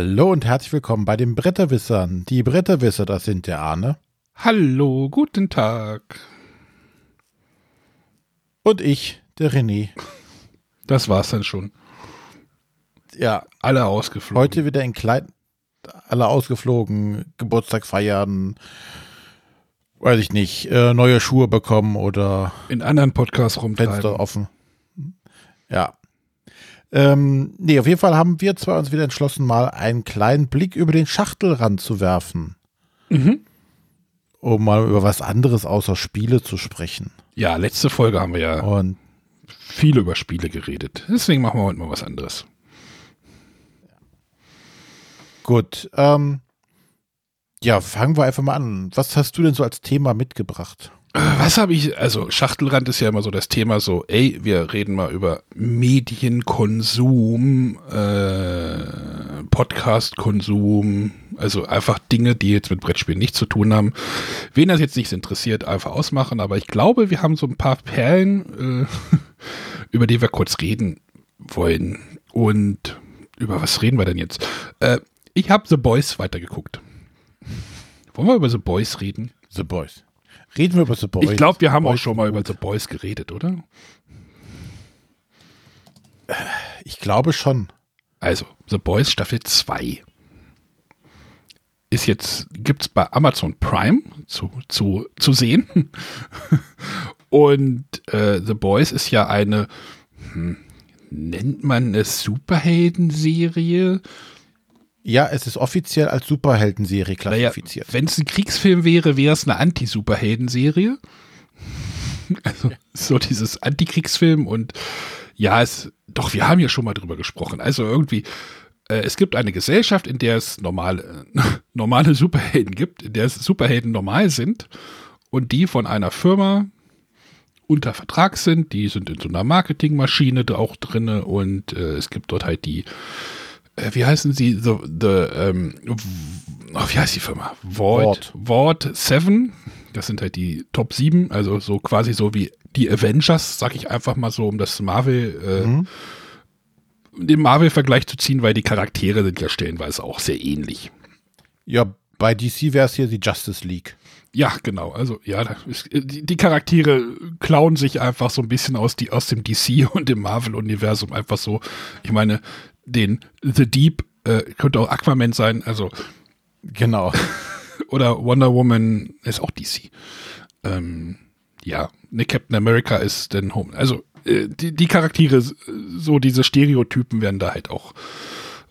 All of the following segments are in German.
Hallo und herzlich willkommen bei den Bretterwissern. Die Bretterwisser, das sind der Arne. Hallo, guten Tag. Und ich, der René. Das war's dann schon. Ja. Alle ausgeflogen. Heute wieder in Kleid. Alle ausgeflogen, Geburtstag feiern, weiß ich nicht, äh, neue Schuhe bekommen oder in anderen Podcasts rumtreiben. Fenster offen. Ja. Ähm, nee, auf jeden Fall haben wir zwar uns wieder entschlossen, mal einen kleinen Blick über den Schachtelrand zu werfen. Mhm. Um mal über was anderes außer Spiele zu sprechen. Ja, letzte Folge haben wir ja Und viel über Spiele geredet. Deswegen machen wir heute mal was anderes. gut. Ähm, ja, fangen wir einfach mal an. Was hast du denn so als Thema mitgebracht? Was habe ich, also Schachtelrand ist ja immer so das Thema so, ey, wir reden mal über Medienkonsum, äh, Podcastkonsum, also einfach Dinge, die jetzt mit Brettspielen nichts zu tun haben. Wen das jetzt nicht interessiert, einfach ausmachen, aber ich glaube, wir haben so ein paar Perlen, äh, über die wir kurz reden wollen. Und über was reden wir denn jetzt? Äh, ich habe The Boys weitergeguckt. Wollen wir über The Boys reden? The Boys. Reden wir über The Boys. Ich glaube, wir haben auch schon mal über. The Boys geredet, oder? Ich glaube schon. Also, The Boys Staffel 2 ist jetzt, gibt's bei Amazon Prime zu, zu, zu sehen. Und äh, The Boys ist ja eine, hm, nennt man es Superheldenserie? Ja, es ist offiziell als Superheldenserie Naja, klassifiziert. wenn es ein Kriegsfilm wäre, wäre es eine Anti-Superheldenserie. Also so dieses Antikriegsfilm und ja, es, doch, wir haben ja schon mal drüber gesprochen. Also irgendwie, äh, es gibt eine Gesellschaft, in der es normale, normale Superhelden gibt, in der es Superhelden normal sind und die von einer Firma unter Vertrag sind, die sind in so einer Marketingmaschine da auch drinne und äh, es gibt dort halt die, äh, wie heißen sie, the, the ähm, oh, wie heißt die Firma? Vault, Vault 7, das sind halt die Top 7, also so quasi so wie die Avengers, sag ich einfach mal so, um das Marvel, äh, Mhm. den Marvel-Vergleich zu ziehen, weil die Charaktere sind ja stellenweise auch sehr ähnlich. Ja, bei DC wäre es hier die Justice League. Ja, genau. Also ja, ist, die, die Charaktere klauen sich einfach so ein bisschen aus, die, aus dem DC und dem Marvel-Universum einfach so. Ich meine, den The Deep äh, könnte auch Aquaman sein, also Genau. oder Wonder Woman ist auch DC. Ähm, ja, ne Captain America ist dann Home. Also äh, die, die Charaktere, so diese Stereotypen werden da halt auch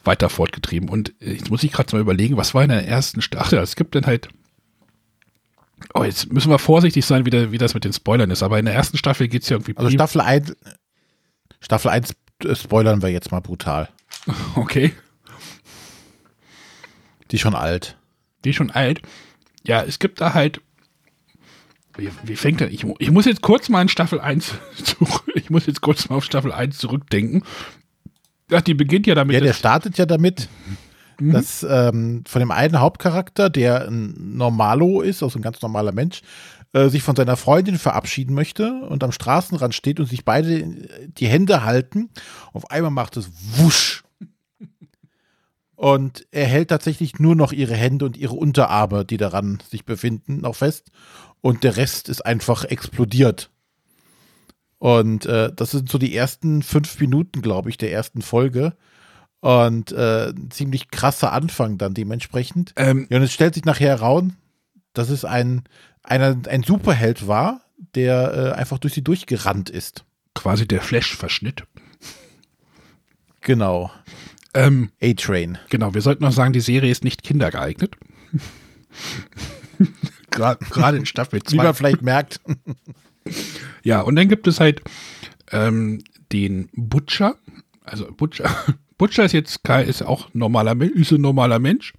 weiter fortgetrieben. Und äh, jetzt muss ich gerade mal überlegen, was war in der ersten Staffel? Es gibt dann halt Oh, jetzt müssen wir vorsichtig sein, wie, der, wie das mit den Spoilern ist. Aber in der ersten Staffel geht es ja irgendwie. Also Staffel 1, Staffel 1 äh, spoilern wir jetzt mal brutal. Okay. Die ist schon alt. Die ist schon alt. Ja, es gibt da halt. Wie, wie fängt er? Ich, ich muss jetzt kurz mal in Staffel 1 zurück. Ich muss jetzt kurz mal auf Staffel 1 zurückdenken. Ach, die beginnt ja damit. Ja, der startet ja damit, dass ähm, von dem einen Hauptcharakter, der ein Normalo ist, also ein ganz normaler Mensch, äh, sich von seiner Freundin verabschieden möchte und am Straßenrand steht und sich beide die Hände halten. Auf einmal macht es wusch. Und er hält tatsächlich nur noch ihre Hände und ihre Unterarme, die daran sich befinden, noch fest. Und der Rest ist einfach explodiert. Und äh, das sind so die ersten fünf Minuten, glaube ich, der ersten Folge. Und äh, ein ziemlich krasser Anfang dann dementsprechend. ähm, Ja, und es stellt sich nachher heraus, dass es ein, einer, ein Superheld war, der äh, einfach durch sie durchgerannt ist. quasi der Flash-Verschnitt. Genau. Ähm, A-Train. genau, wir sollten noch sagen, die Serie ist nicht kindergeeignet. Gerade in Staffel Wie 2. man vielleicht merkt. Ja, und dann gibt es halt ähm, den Butcher. Also Butcher. Butcher ist jetzt ist auch normaler ist ein normaler Mensch.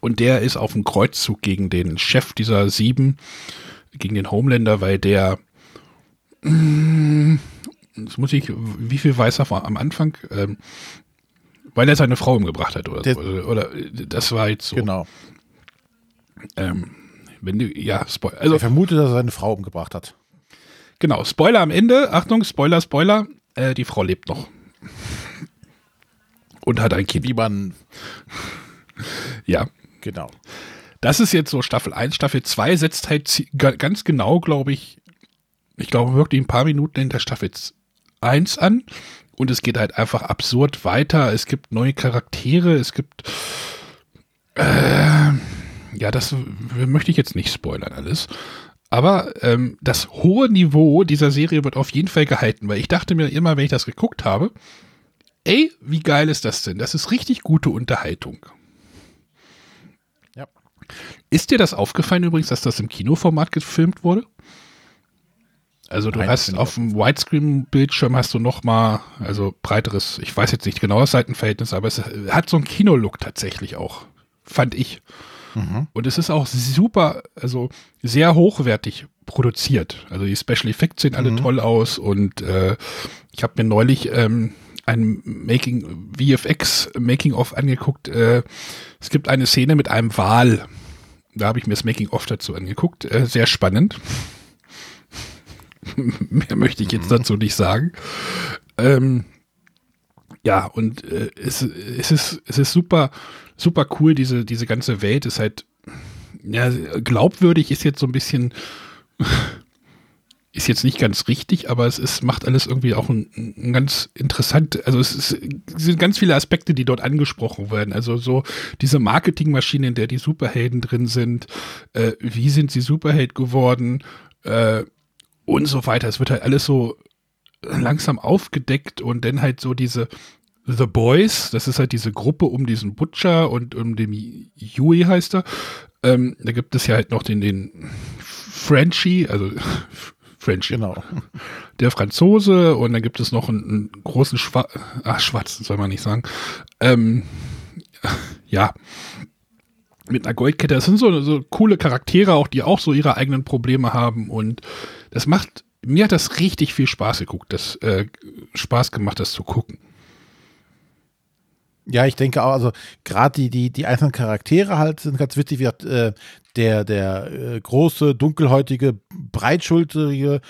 Und der ist auf dem Kreuzzug gegen den Chef dieser sieben, gegen den Homelander, weil der mm, das muss ich, wie viel weiß er am Anfang? Ähm, weil er seine Frau umgebracht hat oder, Der- so. oder, oder das war jetzt so. Genau. Ähm, wenn du, ja, Spoiler. Also Er vermutet, dass er seine Frau umgebracht hat. Genau, Spoiler am Ende. Achtung, Spoiler, Spoiler. Äh, die Frau lebt noch. Und hat ein Kind. Wie man. Ja. Genau. Das ist jetzt so Staffel 1. Staffel 2 setzt halt ganz genau, glaube ich, ich glaube wirklich ein paar Minuten in der Staffel 1 an. Und es geht halt einfach absurd weiter. Es gibt neue Charaktere, es gibt. Äh, ja, das möchte ich jetzt nicht spoilern alles. Aber ähm, das hohe Niveau dieser Serie wird auf jeden Fall gehalten, weil ich dachte mir immer, wenn ich das geguckt habe, ey, wie geil ist das denn? Das ist richtig gute Unterhaltung. Ja. Ist dir das aufgefallen übrigens, dass das im Kinoformat gefilmt wurde? Also du Nein, hast auf dem Widescreen-Bildschirm hast du noch mal, also breiteres, ich weiß jetzt nicht genau das Seitenverhältnis, aber es hat so einen Kinolook tatsächlich auch, fand ich. Mhm. Und es ist auch super, also sehr hochwertig produziert. Also die Special Effects sehen alle mhm. toll aus und äh, ich habe mir neulich ähm, ein Making VFX Making of angeguckt. Äh, es gibt eine Szene mit einem Wal. Da habe ich mir das Making of dazu angeguckt. Äh, sehr spannend. Mehr möchte ich jetzt mhm. dazu nicht sagen. Ähm, ja, und äh, es, es, ist, es ist super, super cool, diese, diese ganze Welt ist halt, ja, glaubwürdig ist jetzt so ein bisschen, ist jetzt nicht ganz richtig, aber es ist, macht alles irgendwie auch ein, ein ganz interessant, also es, ist, es, sind ganz viele Aspekte, die dort angesprochen werden. Also so diese Marketingmaschine, in der die Superhelden drin sind, äh, wie sind sie Superheld geworden äh, und so weiter. Es wird halt alles so langsam aufgedeckt und dann halt so diese The Boys, das ist halt diese Gruppe um diesen Butcher und um den Yui heißt er. Ähm, da gibt es ja halt noch den, den Frenchie, also Frenchie. Genau. Der Franzose und dann gibt es noch einen, einen großen Schwa Ach, Schwarzen, soll man nicht sagen. Ähm, ja. Mit einer Goldkette. Das sind so, so coole Charaktere auch, die auch so ihre eigenen Probleme haben und das macht, mir hat das richtig viel Spaß geguckt, das äh, Spaß gemacht, das zu gucken. Ja, ich denke auch, also gerade die, die, die einzelnen Charaktere halt sind ganz witzig, wie äh, der, der äh, große, dunkelhäutige, breitschulterige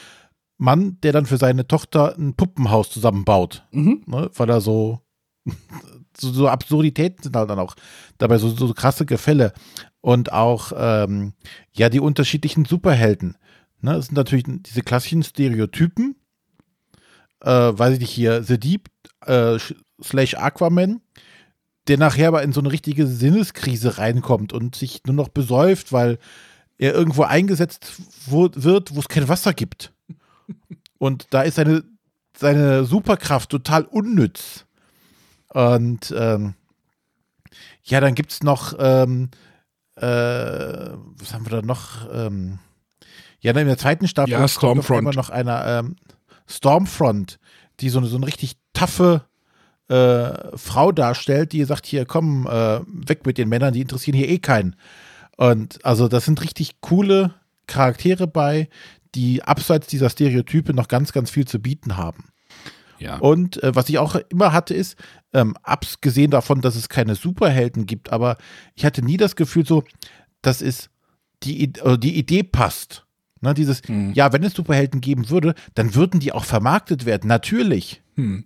Mann, der dann für seine Tochter ein Puppenhaus zusammenbaut. Mhm. Ne, weil er so, so, so, Absurditäten sind halt dann auch dabei, so, so krasse Gefälle. Und auch, ähm, ja, die unterschiedlichen Superhelden. Ne, das sind natürlich diese klassischen Stereotypen. Äh, weiß ich nicht, hier, The Deep äh, slash Aquaman der nachher aber in so eine richtige Sinneskrise reinkommt und sich nur noch besäuft, weil er irgendwo eingesetzt wird, wo es kein Wasser gibt. Und da ist seine, seine Superkraft total unnütz. Und ähm, ja, dann gibt es noch, ähm, äh, was haben wir da noch? Ähm, ja, in der zweiten Staffel ja, Stormfront. kommt immer noch einer ähm, Stormfront, die so eine, so eine richtig taffe äh, Frau darstellt, die sagt, hier, komm, äh, weg mit den Männern, die interessieren hier eh keinen. Und also das sind richtig coole Charaktere bei, die abseits dieser Stereotype noch ganz, ganz viel zu bieten haben. Ja. Und äh, was ich auch immer hatte, ist, ähm, abgesehen davon, dass es keine Superhelden gibt, aber ich hatte nie das Gefühl so, dass es die, also die Idee passt. Ne, dieses, hm. ja, wenn es Superhelden geben würde, dann würden die auch vermarktet werden, natürlich. Hm.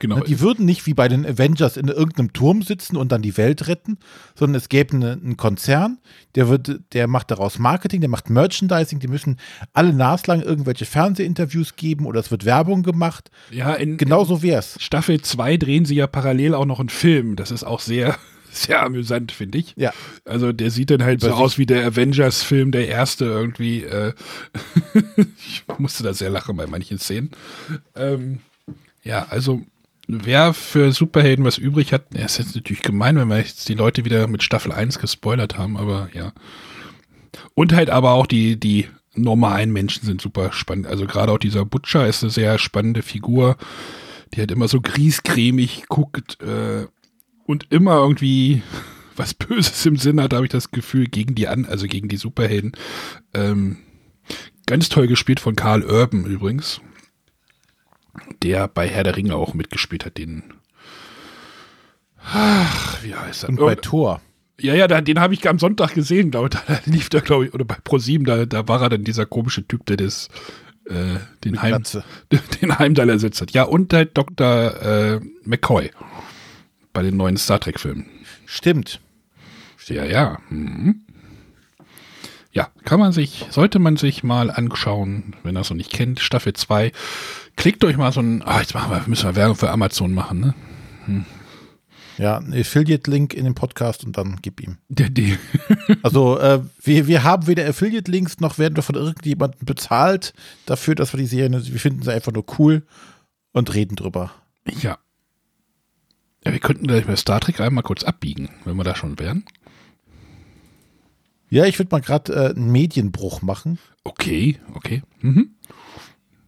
Genau. Die würden nicht wie bei den Avengers in irgendeinem Turm sitzen und dann die Welt retten, sondern es gäbe einen Konzern, der wird, der macht daraus Marketing, der macht Merchandising, die müssen alle naslang irgendwelche Fernsehinterviews geben oder es wird Werbung gemacht. Ja, in, genau so wär's. Staffel 2 drehen sie ja parallel auch noch einen Film. Das ist auch sehr, sehr amüsant, finde ich. Ja. Also der sieht dann halt so aus wie der Avengers-Film, der erste irgendwie. Äh ich musste da sehr lachen bei manchen Szenen. Ähm, ja, also wer für Superhelden was übrig hat, ja, ist jetzt natürlich gemein, wenn wir jetzt die Leute wieder mit Staffel 1 gespoilert haben, aber ja. Und halt aber auch die, die normalen Menschen sind super spannend. Also gerade auch dieser Butcher ist eine sehr spannende Figur, die halt immer so griescremig guckt äh, und immer irgendwie was Böses im Sinn hat, habe ich das Gefühl, gegen die an, also gegen die Superhelden. Ähm, ganz toll gespielt von Karl Urban übrigens der bei Herr der Ringe auch mitgespielt hat, den. Ach, wie heißt er? Und bei Thor. Ja, ja, den habe ich am Sonntag gesehen, glaube ich. Da lief da, glaube ich, oder bei ProSieben, da, da war er dann dieser komische Typ, der das, äh, den, Heim, den Heimdall ersetzt hat. Ja, und der Dr. Äh, McCoy. Bei den neuen Star Trek-Filmen. Stimmt. Ja, ja. Mhm. Ja, kann man sich, sollte man sich mal anschauen, wenn er es noch nicht kennt, Staffel 2. Klickt euch mal so ein, ah, jetzt machen wir, müssen wir Werbung für Amazon machen, ne? Hm. Ja, ein Affiliate-Link in den Podcast und dann gib ihm. Der, der. Also äh, wir, wir haben weder Affiliate-Links noch werden wir von irgendjemandem bezahlt dafür, dass wir die Serien, wir finden sie einfach nur cool und reden drüber. Ja. Ja, wir könnten gleich bei Star Trek einmal kurz abbiegen, wenn wir da schon wären. Ja, ich würde mal gerade äh, einen Medienbruch machen. Okay, okay. Mhm.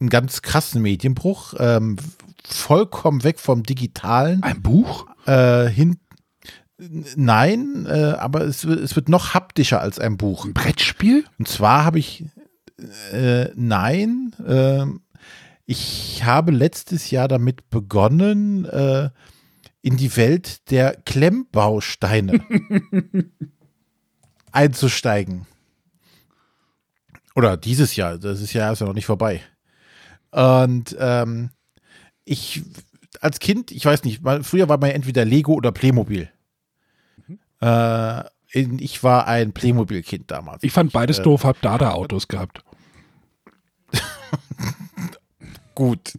Einen ganz krassen Medienbruch. Ähm, vollkommen weg vom Digitalen. Ein Buch? Äh, hin. Nein, äh, aber es, es wird noch haptischer als ein Buch. Ein Brettspiel? Und zwar habe ich. Äh, nein. Äh, ich habe letztes Jahr damit begonnen, äh, in die Welt der Klemmbausteine einzusteigen. Oder dieses Jahr, das ist ja, ist ja noch nicht vorbei. Und ähm, ich als Kind, ich weiß nicht, weil früher war man entweder Lego oder Playmobil. Mhm. Äh, ich war ein Playmobil-Kind damals. Ich fand beides äh, doof, hab Dada-Autos gehabt. Gut.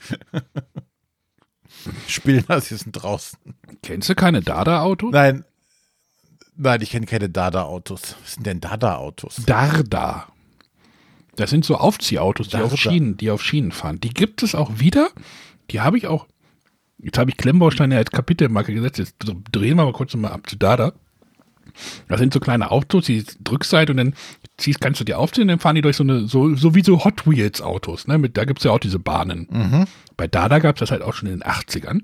Spielnazi sind draußen. Kennst du keine Dada-Autos? Nein. Nein, ich kenne keine Dada-Autos. Was sind denn Dada-Autos? Darda. Das sind so Aufziehautos, die auf, Schienen, die auf Schienen fahren. Die gibt es auch wieder. Die habe ich auch. Jetzt habe ich Klemmbausteine als Kapitelmarke gesetzt. Jetzt drehen wir mal kurz mal ab zu Dada. Das sind so kleine Autos, die Rückseite und dann ziehst, kannst du die aufziehen dann fahren die durch so eine, so, so wie so Hot Wheels Autos. Ne? Mit, da gibt es ja auch diese Bahnen. Mhm. Bei Dada gab es das halt auch schon in den 80ern.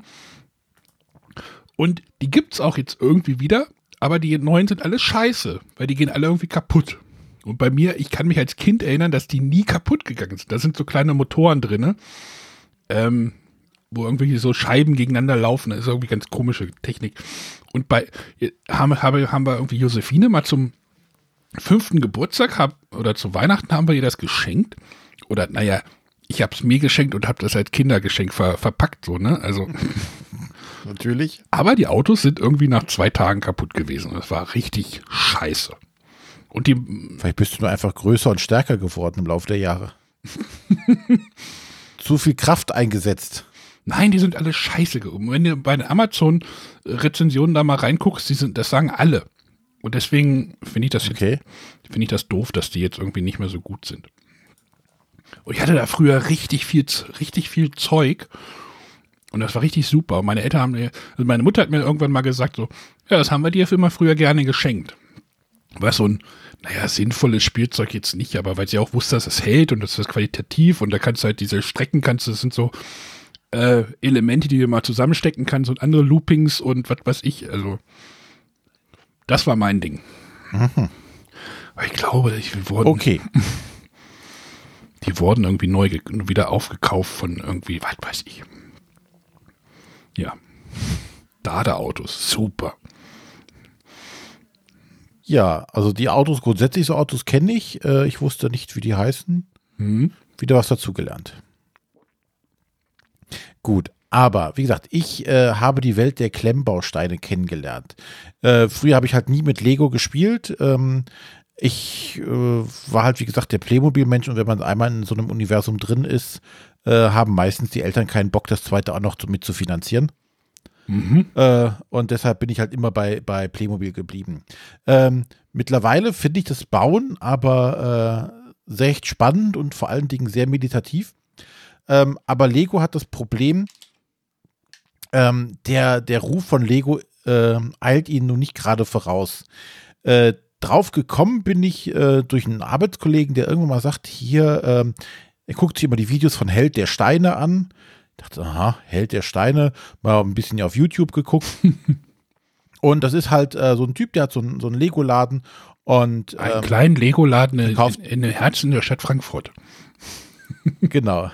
Und die gibt es auch jetzt irgendwie wieder, aber die neuen sind alle scheiße, weil die gehen alle irgendwie kaputt. Und bei mir, ich kann mich als Kind erinnern, dass die nie kaputt gegangen sind. Da sind so kleine Motoren drin, ähm, wo irgendwelche so Scheiben gegeneinander laufen. Das ist irgendwie ganz komische Technik. Und bei, haben, haben wir irgendwie Josephine mal zum fünften Geburtstag hab, oder zu Weihnachten haben wir ihr das geschenkt. Oder, naja, ich habe es mir geschenkt und habe das als Kindergeschenk ver, verpackt, so, ne? Also. Natürlich. Aber die Autos sind irgendwie nach zwei Tagen kaputt gewesen. Das war richtig scheiße. Und die. Vielleicht bist du nur einfach größer und stärker geworden im Laufe der Jahre. Zu viel Kraft eingesetzt. Nein, die sind alle scheiße. Wenn du bei den Amazon-Rezensionen da mal reinguckst, die sind, das sagen alle. Und deswegen finde ich das okay. finde ich das doof, dass die jetzt irgendwie nicht mehr so gut sind. Und ich hatte da früher richtig viel, richtig viel Zeug. Und das war richtig super. Und meine Eltern haben mir, also meine Mutter hat mir irgendwann mal gesagt, so, ja, das haben wir dir immer früher gerne geschenkt. War so ein, naja, sinnvolles Spielzeug jetzt nicht, aber weil sie auch wusste, dass es hält und das ist qualitativ und da kannst du halt diese Strecken kannst, das sind so äh, Elemente, die du mal zusammenstecken kannst und andere Loopings und was weiß ich, also das war mein Ding. Mhm. Ich glaube, ich wurden, okay. die wurden irgendwie neu wieder aufgekauft von irgendwie, was weiß ich. Ja. Dada-Autos, super. Ja, also die Autos, grundsätzlich so Autos kenne ich. Äh, ich wusste nicht, wie die heißen. Mhm. Wieder was dazugelernt. Gut, aber wie gesagt, ich äh, habe die Welt der Klemmbausteine kennengelernt. Äh, früher habe ich halt nie mit Lego gespielt. Ähm, ich äh, war halt, wie gesagt, der Playmobil-Mensch und wenn man einmal in so einem Universum drin ist, äh, haben meistens die Eltern keinen Bock, das zweite auch noch mit zu finanzieren. Mhm. Äh, und deshalb bin ich halt immer bei, bei Playmobil geblieben. Ähm, mittlerweile finde ich das Bauen aber äh, sehr echt spannend und vor allen Dingen sehr meditativ. Ähm, aber Lego hat das Problem, ähm, der, der Ruf von Lego äh, eilt ihnen nun nicht gerade voraus. Äh, drauf gekommen bin ich äh, durch einen Arbeitskollegen, der irgendwann mal sagt, hier, ähm, er guckt sich immer die Videos von Held der Steine an dachte, aha, Held der Steine, mal ein bisschen auf YouTube geguckt. und das ist halt äh, so ein Typ, der hat so, ein, so einen Lego-Laden und einen ähm, kleinen Lego-Laden in, in, in Herzen der Stadt Frankfurt. genau.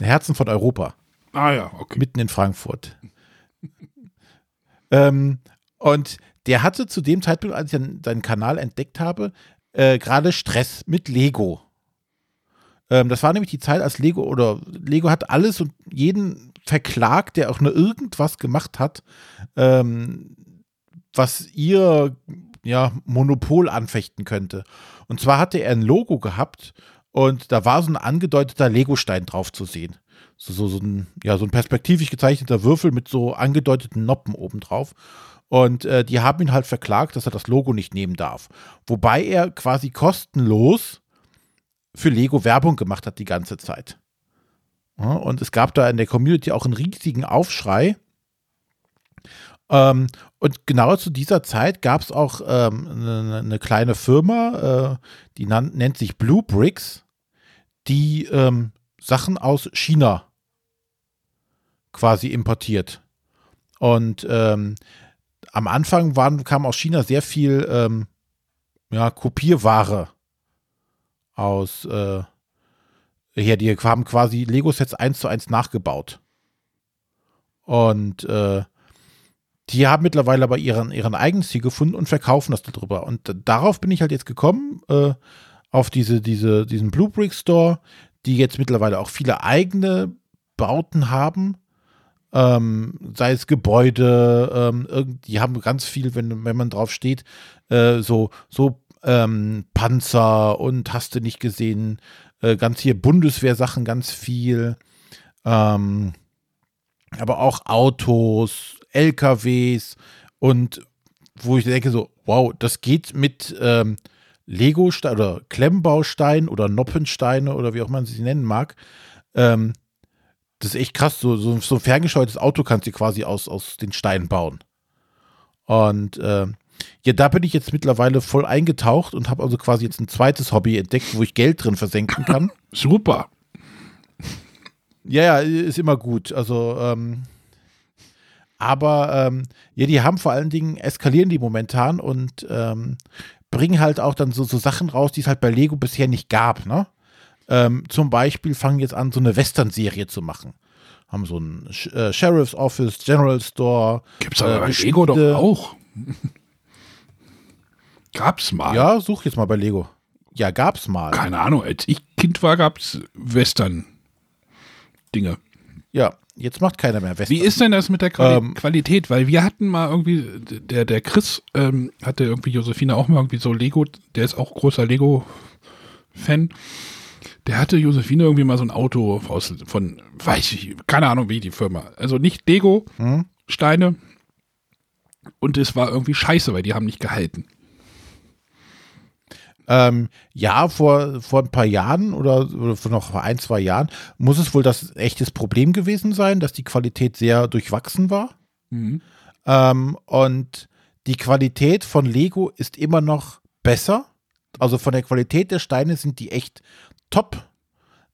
Herzen von Europa. Ah ja, okay. Mitten in Frankfurt. Ähm, und der hatte zu dem Zeitpunkt, als ich seinen Kanal entdeckt habe, äh, gerade Stress mit Lego. Ähm, das war nämlich die Zeit, als Lego oder Lego hat alles und jeden verklagt, der auch nur irgendwas gemacht hat, ähm, was ihr ja, Monopol anfechten könnte. Und zwar hatte er ein Logo gehabt und da war so ein angedeuteter Legostein drauf zu sehen. So, so, so, ein, ja, so ein perspektivisch gezeichneter Würfel mit so angedeuteten Noppen obendrauf. Und äh, die haben ihn halt verklagt, dass er das Logo nicht nehmen darf. Wobei er quasi kostenlos für Lego Werbung gemacht hat die ganze Zeit. Ja, und es gab da in der Community auch einen riesigen Aufschrei. Ähm, und genau zu dieser Zeit gab es auch ähm, eine, eine, kleine Firma, äh, die nennt sich Blue Bricks, die ähm, Sachen aus China quasi importiert. Und ähm, am Anfang waren, kam aus China sehr viel ähm, ja, Kopierware aus äh, her. Die haben quasi Lego-Sets eins zu eins nachgebaut. Und äh, die haben mittlerweile aber ihren, ihren eigenen Stil gefunden und verkaufen das darüber. Und darauf bin ich halt jetzt gekommen, äh, auf diese, diese, diesen Blue Brick Store, die jetzt mittlerweile auch viele eigene Bauten haben ähm, sei es Gebäude, ähm, die haben ganz viel, wenn, wenn man drauf steht, äh, so, so ähm, Panzer und hast du nicht gesehen, äh, ganz hier Bundeswehrsachen ganz viel, ähm, aber auch Autos, LKWs und wo ich denke so, wow, das geht mit ähm, Lego oder Klemmbaustein oder Noppensteine oder wie auch man sie nennen mag, ähm, das ist echt krass. So, so, so ein ferngescheutes Auto kannst du quasi aus, aus den Steinen bauen. Und äh, ja, da bin ich jetzt mittlerweile voll eingetaucht und habe also quasi jetzt ein zweites Hobby entdeckt, wo ich Geld drin versenken kann. Super. Ja, ja, ist immer gut. Also, ähm, aber ähm, ja, die haben vor allen Dingen, eskalieren die momentan und ähm, bringen halt auch dann so, so Sachen raus, die es halt bei Lego bisher nicht gab, ne? ähm, zum Beispiel fangen jetzt an, so eine Western-Serie zu machen. Haben so ein äh, Sheriff's Office, General Store. Gibt's aber äh, bei Lego doch auch. gab's mal. Ja, such jetzt mal bei Lego. Ja, gab's mal. Keine Ahnung, als ich Kind war, gab's Western-Dinge. Ja, jetzt macht keiner mehr Western. Wie ist denn das mit der Quali ähm, Qualität? Weil wir hatten mal irgendwie, der, der Chris ähm, hatte irgendwie Josephine auch mal irgendwie so Lego, der ist auch großer Lego-Fan der hatte Josephine irgendwie mal so ein Auto aus, von, weiß ich, keine Ahnung wie die Firma. Also nicht Lego, hm? Steine. Und es war irgendwie scheiße, weil die haben nicht gehalten. Ähm, ja, vor, vor ein paar Jahren oder, oder vor noch ein, zwei Jahren muss es wohl das echtes Problem gewesen sein, dass die Qualität sehr durchwachsen war. Mhm. Ähm, und die Qualität von Lego ist immer noch besser. Also von der Qualität der Steine sind die echt top.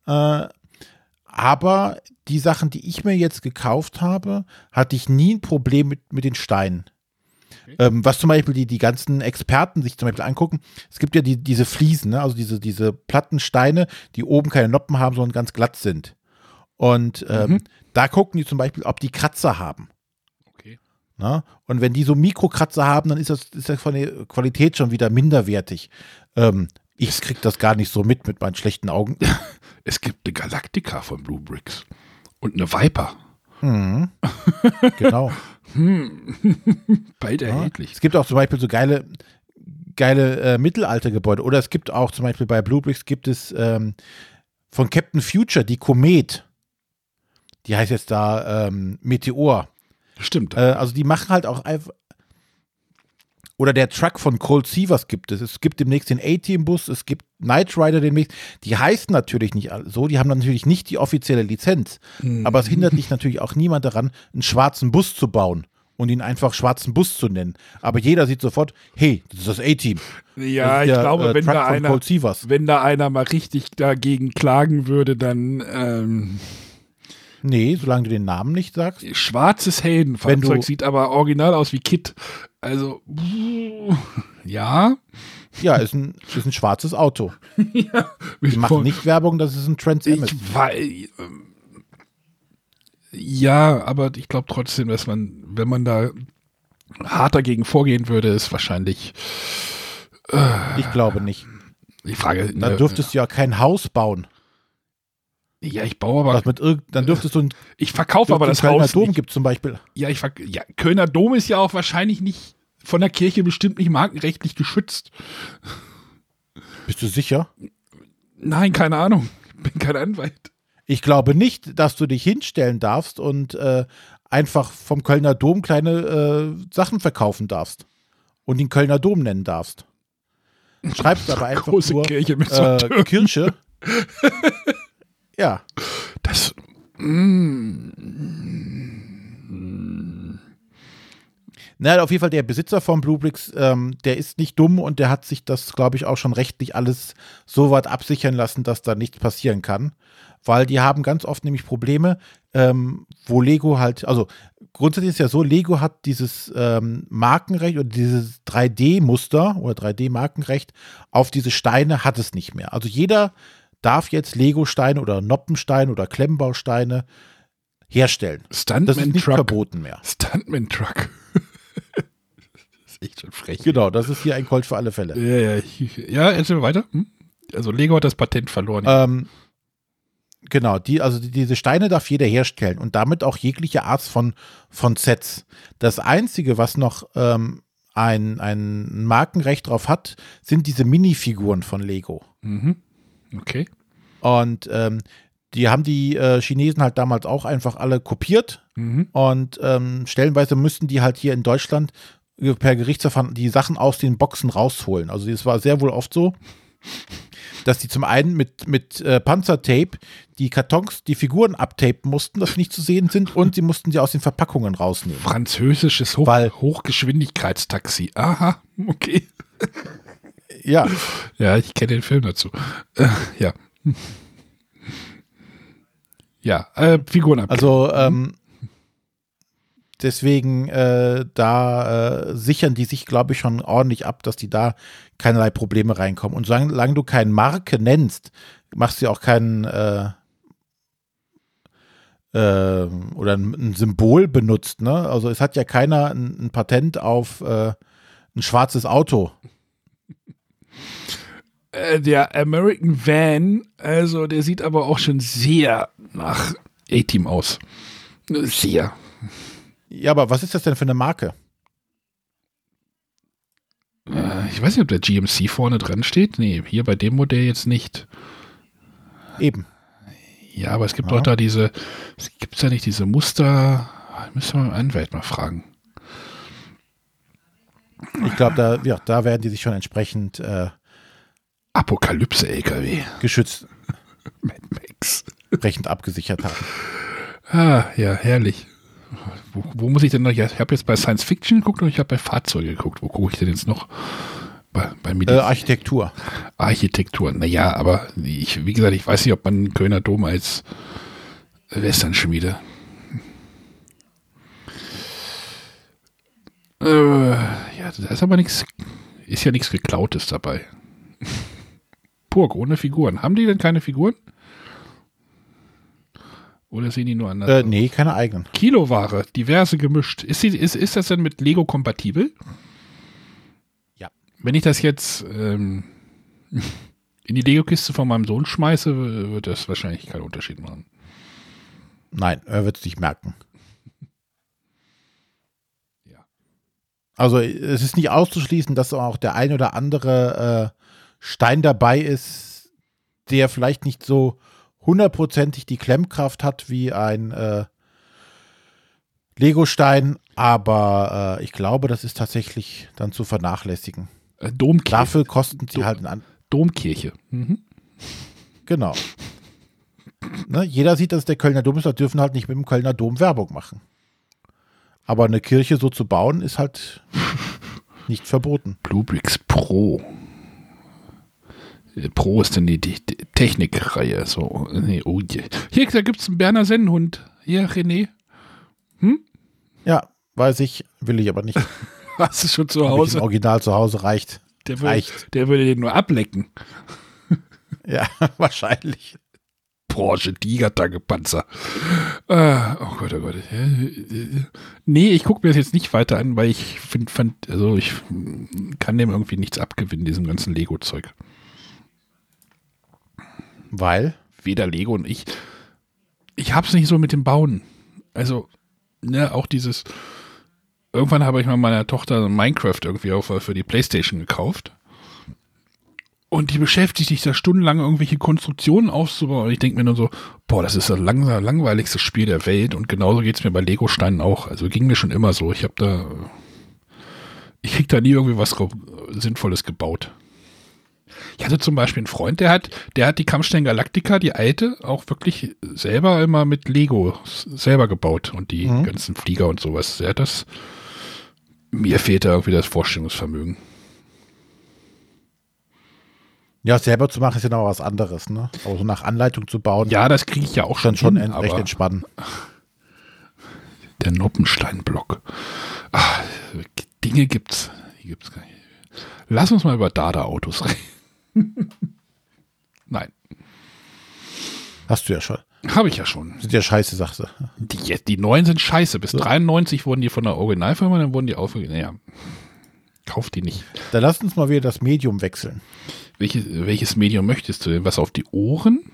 Äh, aber die Sachen, die ich mir jetzt gekauft habe, hatte ich nie ein Problem mit, mit den Steinen. Okay. Ähm, was zum Beispiel die, die ganzen Experten sich zum Beispiel angucken, es gibt ja die, diese Fliesen, ne? also diese, diese platten Steine, die oben keine Noppen haben, sondern ganz glatt sind. Und ähm, mhm. da gucken die zum Beispiel, ob die Kratzer haben. Okay. Na? Ne? Und wenn die so Mikrokratzer haben, dann ist das, ist das von der Qualität schon wieder minderwertig. Ähm, ich krieg das gar nicht so mit mit meinen schlechten Augen. Es gibt eine Galactica von Blue Bricks und eine Viper. Mhm. genau. hm. Beide ja. erhältlich. Es gibt auch zum Beispiel so geile, geile äh, Mittelaltergebäude. Oder es gibt auch zum Beispiel bei Blue Bricks gibt es ähm, von Captain Future die Komet. Die heißt jetzt da ähm, Meteor. Stimmt. Äh, also die machen halt auch einfach oder der Truck von Cold Sievers gibt es. Es gibt demnächst den A-Team-Bus, es gibt Knight Rider demnächst. Die heißen natürlich nicht so, die haben natürlich nicht die offizielle Lizenz. Mhm. Aber es hindert dich natürlich auch niemand daran, einen schwarzen Bus zu bauen und ihn einfach schwarzen Bus zu nennen. Aber jeder sieht sofort, hey, das ist das A-Team. Ja, ich der, glaube, äh, wenn, da einer, wenn da einer mal richtig dagegen klagen würde, dann ähm Nee, solange du den Namen nicht sagst. Schwarzes Heldenfahrzeug sieht aber original aus wie Kit. Also, ja. Ja, ist ein, ist ein schwarzes Auto. ja, ich mache nicht Werbung, dass es ein Trans Am ist. Ja, aber ich glaube trotzdem, dass man, wenn man da hart dagegen vorgehen würde, ist wahrscheinlich. Äh, ich glaube nicht. Die Frage. Da ne, dürftest du ja kein Haus bauen. Ja, ich baue aber. Was mit dann dürftest du ein ich verkaufe aber das Kölner Haus Dom nicht. gibt zum Beispiel. Ja, ich ja, Kölner Dom ist ja auch wahrscheinlich nicht von der Kirche bestimmt nicht markenrechtlich geschützt. Bist du sicher? Nein, keine Ahnung. Ich bin kein Anwalt. Ich glaube nicht, dass du dich hinstellen darfst und äh, einfach vom Kölner Dom kleine äh, Sachen verkaufen darfst und ihn Kölner Dom nennen darfst. Schreibst aber einfach Große nur Kirche mit so äh. Kirche. ja, Das. Mm, Na, auf jeden Fall der Besitzer von Bluebricks, ähm, der ist nicht dumm und der hat sich das, glaube ich, auch schon rechtlich alles so weit absichern lassen, dass da nichts passieren kann. Weil die haben ganz oft nämlich Probleme, ähm, wo Lego halt, also grundsätzlich ist ja so, Lego hat dieses ähm, Markenrecht oder dieses 3D-Muster oder 3D-Markenrecht auf diese Steine hat es nicht mehr. Also jeder darf jetzt Lego-Steine oder Noppensteine oder Klemmbausteine herstellen. Das ist Stuntman nicht Truck. verboten mehr. Stuntman Truck. das ist echt schon frech. Genau, das ist hier ein Colt für alle Fälle. Ja, ja, ja, erzähl weiter. Hm? Also Lego hat das Patent verloren. Ähm, genau, die, also die, diese Steine darf jeder herstellen und damit auch jegliche Art von, von Sets. Das Einzige, was noch ähm, ein, ein Markenrecht drauf hat, sind diese Minifiguren von Lego. Mhm. Okay. Und ähm, die haben die äh, Chinesen halt damals auch einfach alle kopiert Mhm. und ähm, stellenweise müssten die halt hier in Deutschland per Gerichtsverfahren die Sachen aus den Boxen rausholen. Also es war sehr wohl oft so, dass die zum einen mit, mit äh, Panzertape die Kartons, die Figuren abtapen mussten, dass sie nicht zu sehen sind und sie mussten sie aus den Verpackungen rausnehmen. Französisches Hoch Weil- Hochgeschwindigkeitstaxi. Aha, okay. Ja, Ja, ich kenne den Film dazu. Äh, ja. Ja, äh, Figuren ab. also ähm, deswegen äh, da äh, sichern die sich, glaube ich, schon ordentlich ab, dass die da keinerlei Probleme reinkommen. Und solange, solange du keine Marke nennst, machst du auch keinen äh, äh, oder ein, Symbol benutzt. Ne? Also es hat ja keiner ein, ein Patent auf äh, ein schwarzes Auto. Äh, der American Van, also der sieht aber auch schon sehr nach A-Team aus. Sehr. Ja, aber was ist das denn für eine Marke? Äh, ich weiß nicht, ob der GMC vorne dran steht. Nee, hier bei dem Modell jetzt nicht. Eben. Ja, aber es gibt Ja. doch da diese, es gibt ja nicht diese Muster. Müssen wir einen Anwalt mal fragen. Ich glaube, da, ja, da werden die sich schon entsprechend äh, Apokalypse-LKW. geschützt, Mad Max. entsprechend abgesichert haben. Ah, ja, herrlich. Wo, wo muss ich denn noch? Ich habe jetzt bei Science Fiction geguckt und ich habe bei Fahrzeuge geguckt. Wo gucke ich denn jetzt noch? Bei, bei Äh. Architektur. Architektur. Naja, aber ich, wie gesagt, ich weiß nicht, ob man Kölner Dom als Westernschmiede. Äh, ja, da ist aber nichts, ist ja nichts Geklautes dabei. Purg, ohne Figuren. Haben die denn keine Figuren? Oder sehen die nur anders? Äh, nee, keine eigenen. Kiloware, diverse gemischt. Ist, sie, ist, ist das denn mit Lego kompatibel? Ja. Wenn ich das jetzt ähm, in die Lego-Kiste von meinem Sohn schmeiße, wird das wahrscheinlich keinen Unterschied machen. Nein, er wird es nicht merken. Ja. Also es ist nicht auszuschließen, dass auch der ein oder andere äh, Stein dabei ist, der vielleicht nicht so hundertprozentig die Klemmkraft hat wie ein äh, Lego-Stein, aber äh, ich glaube, das ist tatsächlich dann zu vernachlässigen. Äh, Domkirche. Dafür kosten sie So. halt ein an Domkirche. Mhm. Genau. Ne, jeder sieht, dass es der Kölner Dom ist, da dürfen halt nicht mit dem Kölner Dom Werbung machen. Aber eine Kirche so zu bauen, ist halt nicht verboten. Bluebricks Pro. Pro ist denn die, die, die Technikreihe. So, nee, oh je. Hier, da gibt es einen Berner Sennenhund. Hier, René. Ja, weiß ich, will ich aber nicht. Hast du schon zu Hause? Im Original zu Hause reicht. Der würde, reicht. der würde den nur ablecken. Ja, wahrscheinlich. Porsche Tiger-Panzer. Äh, oh Gott, oh Gott. Nee, ich gucke mir das jetzt nicht weiter an, weil ich finde, fand, also ich kann dem irgendwie nichts abgewinnen, diesem ganzen Lego-Zeug. Weil, weder Lego und ich, ich hab's nicht so mit dem Bauen. Also, ne, auch dieses, irgendwann habe ich mal meiner Tochter Minecraft irgendwie auf, für die Playstation gekauft. Und die beschäftigt sich da stundenlang irgendwelche Konstruktionen aufzubauen. Und ich denke mir nur so, boah, das ist das lang langweiligste Spiel der Welt. Und genauso geht's mir bei Lego-Steinen auch. Also ging mir schon immer so. Ich habe da, ich krieg da nie irgendwie was Sinnvolles gebaut. Ich hatte zum Beispiel einen Freund, der hat, der hat die Kampfstern Galactica, die alte, auch wirklich selber immer mit Lego selber gebaut und die mhm. ganzen Flieger und sowas. Ja, das, mir fehlt da irgendwie das Vorstellungsvermögen. Ja, selber zu machen ist ja noch was anderes, ne? Aber so nach Anleitung zu bauen. Ja, das kriege ich ja auch schon. Schon hin, recht entspannen. Der Noppensteinblock. Ach, Dinge gibt's. Die gibt's gar nicht. Lass uns mal über Dada-Autos reden. Nein. Hast du ja schon. Habe ich ja schon. Sind ja scheiße, sagst du. Die, die neuen sind scheiße. Bis so. 93 wurden die von der Originalfirma, dann wurden die auf. Naja, kauft die nicht. Dann lass uns mal wieder das Medium wechseln. Welches, welches Medium möchtest du denn? Was auf die Ohren?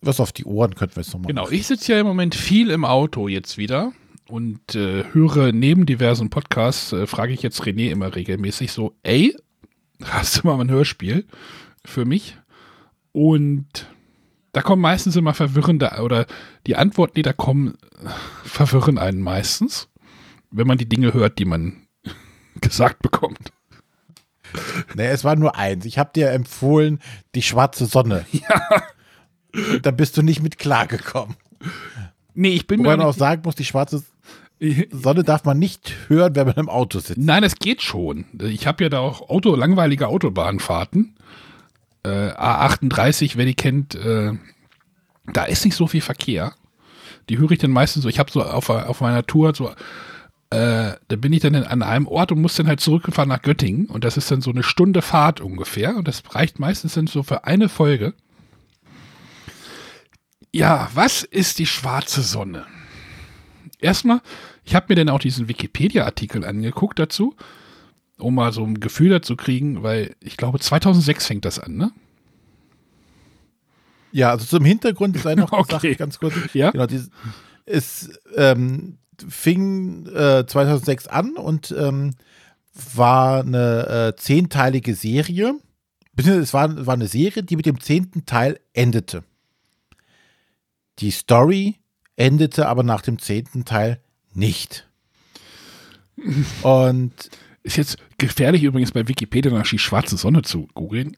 Was auf die Ohren könnten wir jetzt nochmal. Genau, ich sitze ja im Moment viel im Auto jetzt wieder und äh, höre neben diversen Podcasts, äh, frage ich jetzt René immer regelmäßig so, ey, hast du mal ein Hörspiel für mich? Und da kommen meistens immer verwirrende, oder die Antworten, die da kommen, verwirren einen meistens, wenn man die Dinge hört, die man gesagt bekommt. Nee, es war nur eins. Ich habe dir empfohlen, die schwarze Sonne. Ja. Da bist du nicht mit klargekommen. Nee, ich bin Wobei mir. man auch sagen muss, die schwarze Sonne darf man nicht hören, wenn man im Auto sitzt. Nein, es geht schon. Ich habe ja da auch Auto, langweilige Autobahnfahrten. Äh, A38, wer die kennt, äh, da ist nicht so viel Verkehr. Die höre ich dann meistens so. Ich habe so auf, auf meiner Tour so äh, da bin ich dann an einem Ort und muss dann halt zurückfahren nach Göttingen. Und das ist dann so eine Stunde Fahrt ungefähr. Und das reicht meistens dann so für eine Folge. Ja, was ist die schwarze Sonne? Erstmal, ich habe mir dann auch diesen Wikipedia-Artikel angeguckt dazu, um mal so ein Gefühl dazu kriegen, weil ich glaube 2006 fängt das an, ne? Ja, also zum Hintergrund sei noch okay. gesagt, ganz kurz. Ja? Genau, dieses, ist, ähm, fing äh, 2006 an und ähm, war eine äh, zehnteilige Serie. Es war, war eine Serie, die mit dem zehnten Teil endete. Die Story endete aber nach dem zehnten Teil nicht. Und ist jetzt gefährlich übrigens bei Wikipedia nach die schwarze Sonne zu googeln.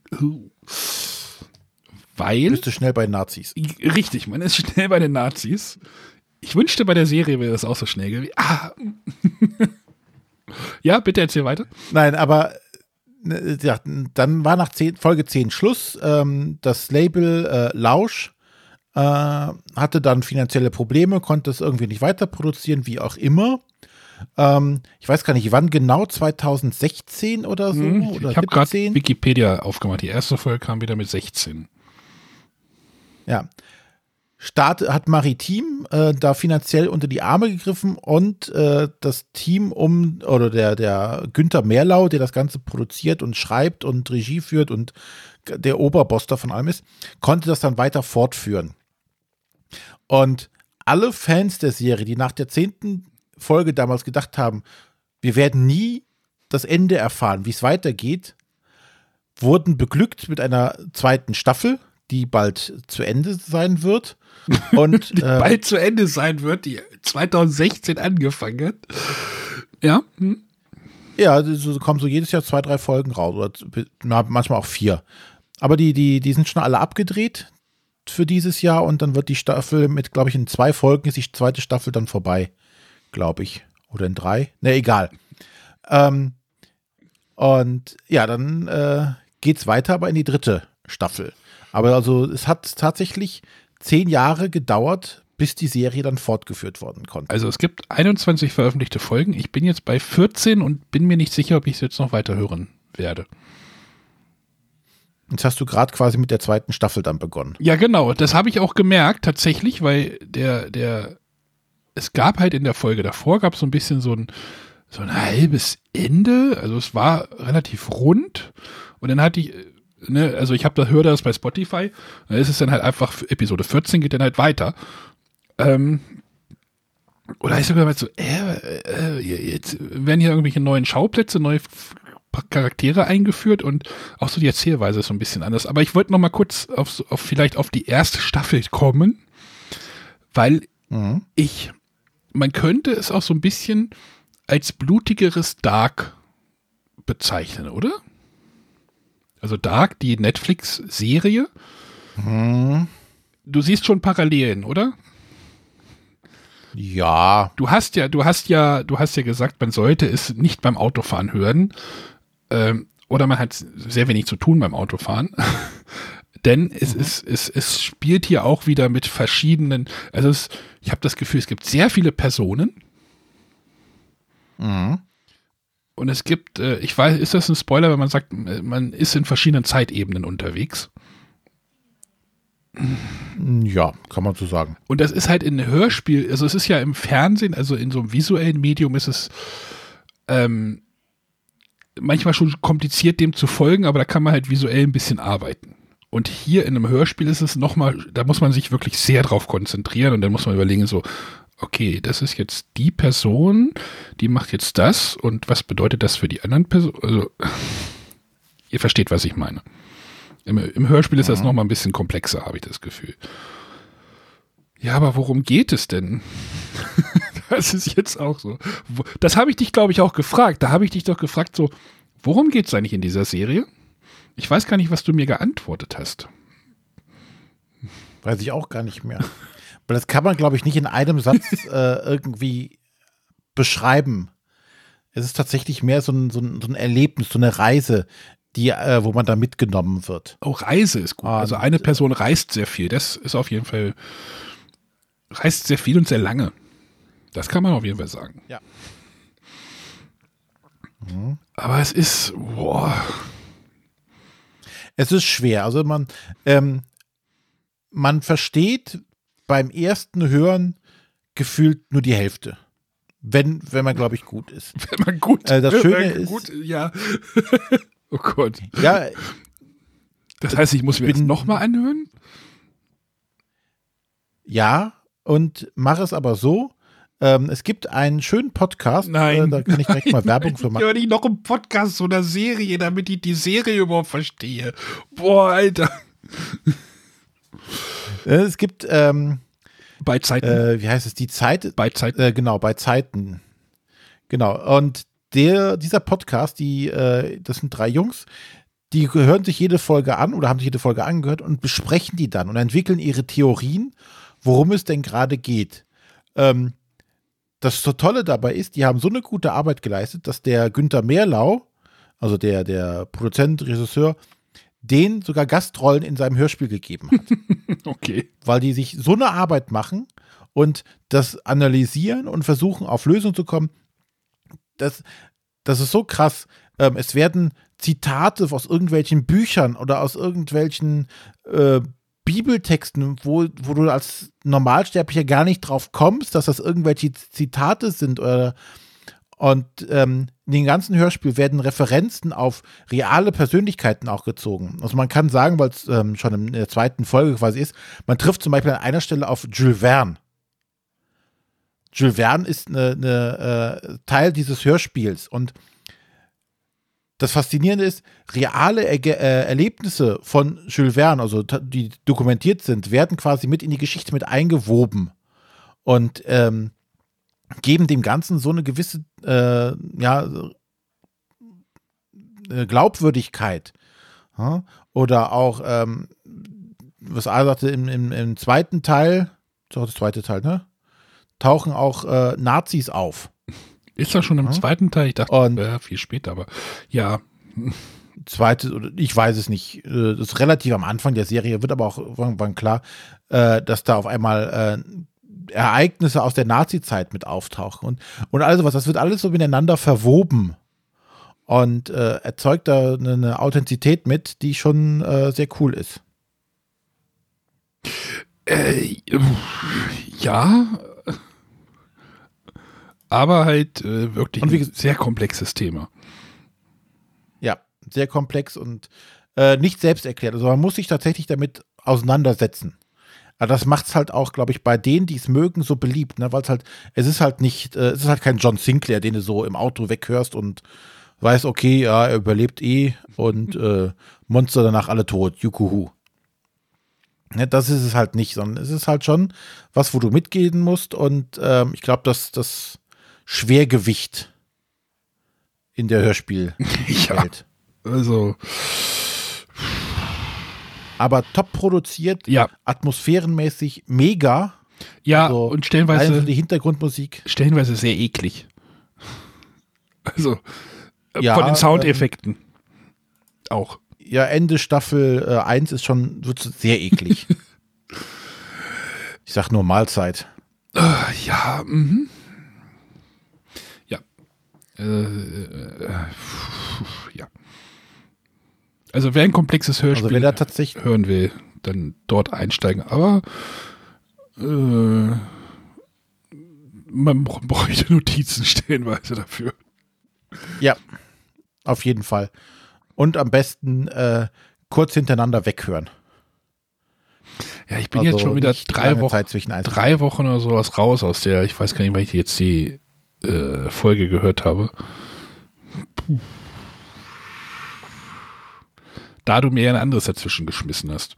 Weil. Bist du schnell bei Nazis. Richtig, man ist schnell bei den Nazis. Ich wünschte, bei der Serie wäre das auch so schnell gewesen. Ah. ja, bitte erzähl weiter. Nein, aber ne, ja, dann war nach 10, Folge 10 Schluss. Ähm, das Label äh, Lausch äh, hatte dann finanzielle Probleme, konnte es irgendwie nicht weiter produzieren, wie auch immer. Ähm, ich weiß gar nicht, wann genau, 2016 oder so? Hm, oder ich habe gerade Wikipedia aufgemacht. Die erste Folge kam wieder mit 16. Ja, Staat hat Maritim äh, da finanziell unter die Arme gegriffen und äh, das Team um, oder der, der Günther Mehrlau, der das Ganze produziert und schreibt und Regie führt und der Oberboss davon allem ist, konnte das dann weiter fortführen. Und alle Fans der Serie, die nach der zehnten Folge damals gedacht haben, wir werden nie das Ende erfahren, wie es weitergeht, wurden beglückt mit einer zweiten Staffel, die bald zu Ende sein wird. Und die äh, bald zu Ende sein wird, die 2016 angefangen hat. Ja. Hm. Ja, so kommen so jedes Jahr zwei, drei Folgen raus. Oder manchmal auch vier. Aber die, die, die sind schon alle abgedreht für dieses Jahr und dann wird die Staffel mit, glaube ich, in zwei Folgen ist die zweite Staffel dann vorbei. Glaube ich. Oder in drei. Ne, egal. Ähm, und ja, dann äh, geht es weiter, aber in die dritte Staffel. Aber also es hat tatsächlich zehn Jahre gedauert, bis die Serie dann fortgeführt worden konnte. Also es gibt 21 veröffentlichte Folgen. Ich bin jetzt bei 14 und bin mir nicht sicher, ob ich es jetzt noch weiter hören werde. Jetzt hast du gerade quasi mit der zweiten Staffel dann begonnen. Ja, genau. Das habe ich auch gemerkt, tatsächlich, weil der, der, es gab halt in der Folge davor, gab es so ein bisschen so ein, so ein halbes Ende. Also es war relativ rund. Und dann hatte ich, ne, also ich habe da höre das bei Spotify, da ist es dann halt einfach Episode 14 geht dann halt weiter. Ähm, oder ist sogar mal so, äh, äh, jetzt werden hier irgendwelche neuen Schauplätze, neue Charaktere eingeführt und auch so die Erzählweise ist so ein bisschen anders. Aber ich wollte noch mal kurz auf, auf vielleicht auf die erste Staffel kommen, weil mhm. ich, man könnte es auch so ein bisschen als blutigeres Dark bezeichnen, oder? Also Dark, die Netflix-Serie. Mhm. Du siehst schon Parallelen, oder? Ja. Du hast ja, du hast ja, du hast ja gesagt, man sollte es nicht beim Autofahren hören. Ähm, oder man hat sehr wenig zu tun beim Autofahren. Denn es mhm. ist, es, es spielt hier auch wieder mit verschiedenen, also es, ich habe das Gefühl, es gibt sehr viele Personen. Mhm. Und es gibt, äh, ich weiß, ist das ein Spoiler, wenn man sagt, man ist in verschiedenen Zeitebenen unterwegs? Ja, kann man so sagen. Und das ist halt in Hörspiel, also es ist ja im Fernsehen, also in so einem visuellen Medium ist es ähm, manchmal schon kompliziert, dem zu folgen, aber da kann man halt visuell ein bisschen arbeiten. Und hier in einem Hörspiel ist es nochmal, da muss man sich wirklich sehr drauf konzentrieren und dann muss man überlegen, so, okay, das ist jetzt die Person, die macht jetzt das und was bedeutet das für die anderen Personen? Also, ihr versteht, was ich meine. Im, im Hörspiel ist das mhm. nochmal ein bisschen komplexer, habe ich das Gefühl. Ja, aber worum geht es denn? das ist jetzt auch so. Das habe ich dich, glaube ich, auch gefragt. Da habe ich dich doch gefragt, so, worum geht es eigentlich in dieser Serie? Ich weiß gar nicht, was du mir geantwortet hast. Weiß ich auch gar nicht mehr. Weil das kann man, glaube ich, nicht in einem Satz äh, irgendwie beschreiben. Es ist tatsächlich mehr so ein, so, ein, so ein Erlebnis, so eine Reise, die, äh, wo man da mitgenommen wird. Auch Reise ist gut. also eine Person reist sehr viel. Das ist auf jeden Fall, reist sehr viel und sehr lange. Das kann man auf jeden Fall sagen. Ja. Mhm. Aber es ist, boah. Es ist schwer. Also man, ähm, man versteht beim ersten Hören gefühlt nur die Hälfte. Wenn, wenn man, glaube ich, gut ist. Wenn man gut äh, Das Schöne ist. Gut, ja. oh Gott. Ja. Das heißt, ich muss mir bin, das nochmal anhören? Ja, und mache es aber so. Ähm, es gibt einen schönen Podcast. Nein. Äh, da kann ich direkt nein, mal Werbung für machen. Ich höre nicht noch einen Podcast oder Serie, damit ich die Serie überhaupt verstehe. Boah, Alter. Äh, es gibt ähm, bei Zeiten. Äh, wie heißt es? Die Zeit. Bei Zeiten. Äh, genau, bei Zeiten. Genau. Und der, dieser Podcast, die, äh, das sind drei Jungs, die hören sich jede Folge an oder haben sich jede Folge angehört und besprechen die dann und entwickeln ihre Theorien, worum es denn gerade geht. Ähm, das so Tolle dabei ist, die haben so eine gute Arbeit geleistet, dass der Günther Mehrlau, also der, der Produzent, Regisseur, den sogar Gastrollen in seinem Hörspiel gegeben hat. okay. Weil die sich so eine Arbeit machen und das analysieren und versuchen, auf Lösungen zu kommen. Das, das ist so krass. Ähm, es werden Zitate aus irgendwelchen Büchern oder aus irgendwelchen äh, Bibeltexten, wo, wo du als Normalsterblicher gar nicht drauf kommst, dass das irgendwelche Zitate sind oder und ähm, in dem ganzen Hörspiel werden Referenzen auf reale Persönlichkeiten auch gezogen. Also man kann sagen, weil es ähm, schon in der zweiten Folge quasi ist, man trifft zum Beispiel an einer Stelle auf Jules Verne. Jules Verne ist eine, eine äh, Teil dieses Hörspiels und das Faszinierende ist, reale er äh, Erlebnisse von Jules Verne, also die dokumentiert sind, werden quasi mit in die Geschichte mit eingewoben. Und ähm, geben dem Ganzen so eine gewisse äh, ja, äh, Glaubwürdigkeit. Ja? Oder auch, ähm, was Al sagte, im, im, im zweiten Teil, so das zweite Teil, ne? Tauchen auch äh, Nazis auf. Ist das schon im ja? zweiten Teil? Ich dachte, Und, ja, viel später, aber ja. Zweite, ich weiß es nicht. Äh, das ist relativ am Anfang der Serie, wird aber auch irgendwann klar, äh, dass da auf einmal Ereignisse aus der Nazi-Zeit mit auftauchen und, und all sowas. Das wird alles so miteinander verwoben und äh, erzeugt da eine, eine, Authentizität mit, die schon äh, sehr cool ist. Äh, ja, aber halt äh, wirklich und wie, ein sehr komplexes Thema. Ja, sehr komplex und äh, nicht selbst erklärt. Also man muss sich tatsächlich damit auseinandersetzen. Aber das macht es halt auch, glaube ich, bei denen, die es mögen, so beliebt, ne? Weil es halt, es ist halt nicht, äh, es ist halt kein John Sinclair, den du so im Auto weghörst und weißt, okay, ja, er überlebt eh und äh, Monster danach alle tot, jukuhu. Ne, das ist es halt nicht, sondern es ist halt schon was, wo du mitgehen musst und ähm, ich glaube, dass das Schwergewicht in der Hörspielwelt. Ja. Also, Aber top produziert, ja, atmosphärenmäßig mega. ja, Also, und stellenweise, so die Hintergrundmusik. stellenweise sehr eklig. Also, äh, Ja, von den Soundeffekten. auch. Ja, Ende Staffel äh, 1 ist schon wird sehr eklig. ich sag nur Mahlzeit. Ja, mhm. Ja. Äh, äh, ja. Also wer ein komplexes Hörspiel Also da tatsächlich hören will, dann dort einsteigen. Aber äh, man br- bräuchte Notizen stellenweise dafür. Ja, auf jeden Fall. Und am besten äh, kurz hintereinander weghören. Ja, ich bin Also jetzt schon wieder drei Wochen, drei Wochen oder sowas raus aus der, ich weiß gar nicht, weil ich jetzt die äh, Folge gehört habe. Puh. Da du mir ein anderes dazwischen geschmissen hast.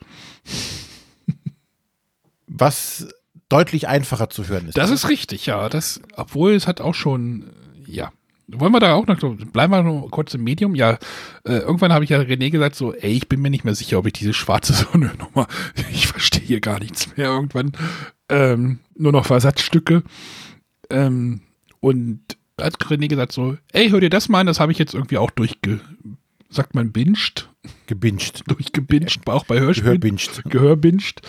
Was deutlich einfacher zu hören ist. Das ist richtig, ja. Das, obwohl es hat auch schon, ja. Wollen wir da auch noch, bleiben wir noch kurz im Medium? Ja, äh, irgendwann habe ich ja René gesagt, so, ey, ich bin mir nicht mehr sicher, ob ich diese schwarze Sonne nochmal, ich verstehe hier gar nichts mehr irgendwann. Ähm, nur noch Versatzstücke. Ähm, und hat René gesagt so, ey, hör dir das mal an, das habe ich jetzt irgendwie auch durchge, sagt man, binscht, gebinged. durchgebinscht, auch bei Hörspielen. Gehörbinged. Gehörbinscht.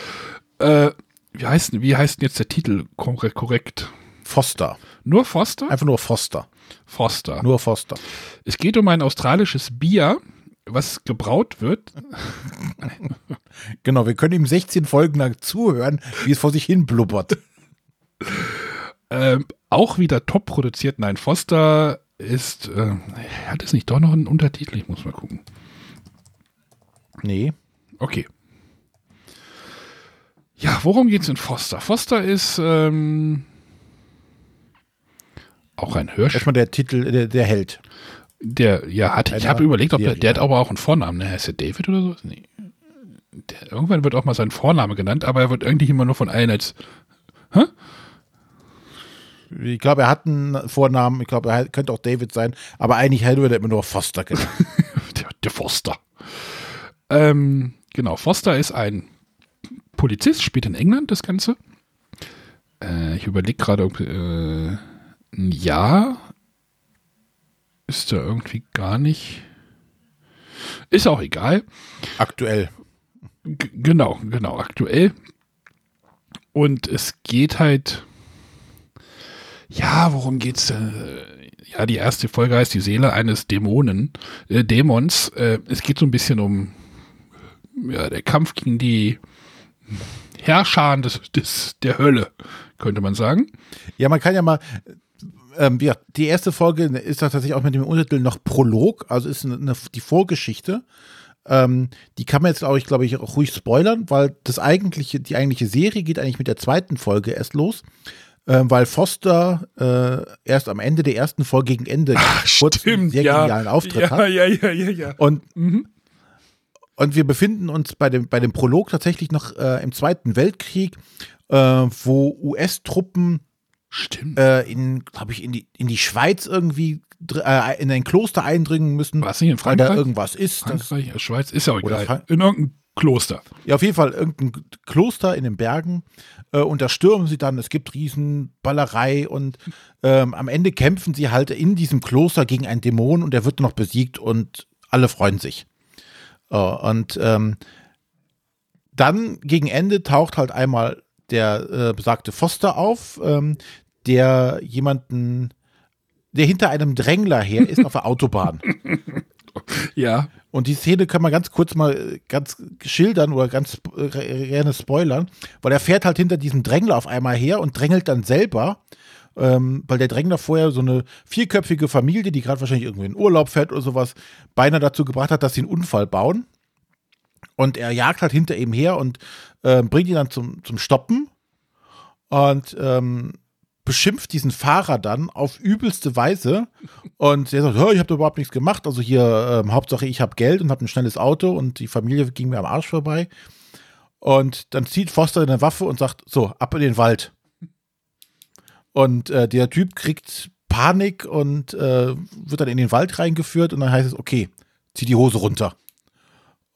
Äh, wie heißt, denn- wie heißt denn jetzt der Titel korrekt? korrekt? Foster. Nur Foster? Einfach nur Foster. Foster. Nur Foster. Es geht um ein australisches Bier, was gebraut wird. Genau, wir können ihm 16 Folgen lang zuhören, wie es vor sich hin blubbert. Ähm, auch wieder top produziert. Nein, Foster ist. Äh, hat es nicht doch noch einen Untertitel? Ich muss mal gucken. Nee. Okay. Ja, worum geht's in Foster? Foster ist ähm, auch ein Hörspiel. Erstmal der Titel, der, der Held. Der, ja, hat, ich habe überlegt, ob der, der hat aber auch einen Vornamen, ne? Heißt der David oder so? Nee. Der, irgendwann wird auch mal sein Vorname genannt, aber er wird eigentlich immer nur von allen als, Ich glaube, er hat einen Vornamen. Ich glaube, er könnte auch David sein. Aber eigentlich hätte er immer nur Foster genannt. der, der Foster. Ähm, genau, Foster ist ein Polizist, spielt in England das Ganze. Äh, ich überlege gerade, ob äh, ein Jahr ist da irgendwie gar nicht. Ist auch egal. Aktuell. G genau, genau, aktuell. Und es geht halt. Ja, worum geht's? Äh, ja, die erste Folge heißt die Seele eines Dämonen, äh, Dämons. Äh, es geht so ein bisschen um ja, der Kampf gegen die Herrscher des, des, der Hölle, könnte man sagen. Ja, man kann ja mal. Ähm, ja, die erste Folge ist tatsächlich auch mit dem Untertitel noch Prolog, also ist eine, eine, die Vorgeschichte. Ähm, die kann man jetzt, glaube ich, glaube ich, auch ruhig spoilern, weil das eigentliche, die eigentliche Serie geht eigentlich mit der zweiten Folge erst los, ähm, weil Foster äh, erst am Ende der ersten Folge gegen Ende kurz einen sehr genialen Auftritt ja, hat. ja, ja, ja, ja. Und, Mhm. und wir befinden uns bei dem, bei dem Prolog tatsächlich noch äh, im Zweiten Weltkrieg, äh, wo US-Truppen Stimmt. äh, in, glaube ich, in die, in die Schweiz irgendwie äh, in ein Kloster eindringen müssen, War es nicht in weil da Frankreich? irgendwas ist. Das, Frankreich, Schweiz, ist ja auch Oder egal. In irgendeinem Kloster. ja, auf jeden Fall irgendein Kloster in den Bergen äh, und da stürmen sie dann. Es gibt Riesenballerei und ähm, am Ende kämpfen sie halt in diesem Kloster gegen einen Dämon und der wird noch besiegt und alle freuen sich. Äh, und ähm, dann gegen Ende taucht halt einmal der äh, besagte Foster auf, ähm, der jemanden, der hinter einem Drängler her ist auf der Autobahn. Ja. Und die Szene kann man ganz kurz mal äh, ganz schildern oder ganz äh, gerne spoilern, weil er fährt halt hinter diesem Drängler auf einmal her und drängelt dann selber, ähm, weil der Drängler vorher so eine vierköpfige Familie, die gerade wahrscheinlich irgendwie in Urlaub fährt oder sowas, beinahe dazu gebracht hat, dass sie einen Unfall bauen. Und er jagt halt hinter ihm her und äh, bringt ihn dann zum, zum Stoppen und ähm, beschimpft diesen Fahrer dann auf übelste Weise. Und der sagt, ich habe da überhaupt nichts gemacht. Also hier, ähm, Hauptsache ich habe Geld und habe ein schnelles Auto und die Familie ging mir am Arsch vorbei. Und dann zieht Foster eine Waffe und sagt, so, ab in den Wald. Und äh, der Typ kriegt Panik und äh, wird dann in den Wald reingeführt und dann heißt es, okay, zieh die Hose runter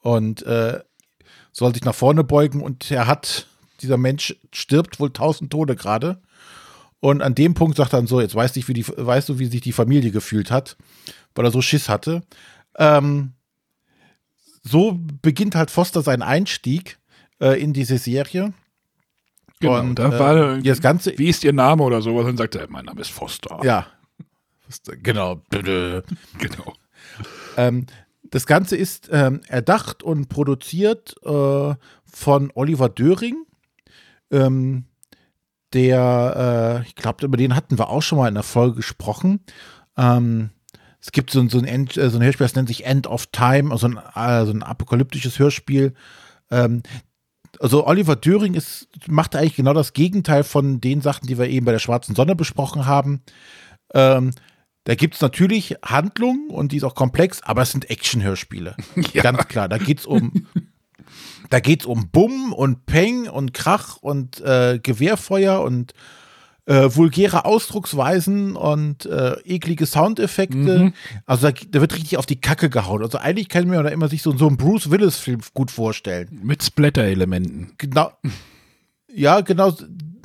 und äh, soll sich nach vorne beugen und er hat, dieser Mensch stirbt wohl tausend Tode gerade. Und an dem Punkt sagt er dann so, jetzt weißt, ich, wie die, weißt du, wie sich die Familie gefühlt hat, weil er so Schiss hatte. Ähm, so beginnt halt Foster seinen Einstieg äh, in diese Serie. Genau, Und, da äh, war das Ganze, wie ist Ihr Name oder sowas? Und sagt er, mein Name ist Foster. ja, genau. Genau. Ähm, das Ganze ist ähm, erdacht und produziert äh, von Oliver Döring. Ähm, der, äh, ich glaube, über den hatten wir auch schon mal in der Folge gesprochen. Ähm, es gibt so, ein- so, ein End, äh, so ein Hörspiel, das nennt sich End of Time, also ein, äh, so ein apokalyptisches Hörspiel. Ähm, also Oliver Döring ist, macht eigentlich genau das Gegenteil von den Sachen, die wir eben bei der Schwarzen Sonne besprochen haben. Ähm, da gibt es natürlich Handlungen und die ist auch komplex, aber es sind Action-Hörspiele. Ja. Ganz klar. Da geht's um, da geht's um Bumm und Peng und Krach und äh, Gewehrfeuer und äh, vulgäre Ausdrucksweisen und äh, eklige Soundeffekte. Also da, da wird richtig auf die Kacke gehauen. Also eigentlich kann man da immer sich so, so einen Bruce Willis-Film gut vorstellen. Mit Splatter-Elementen. Genau. Ja, genau.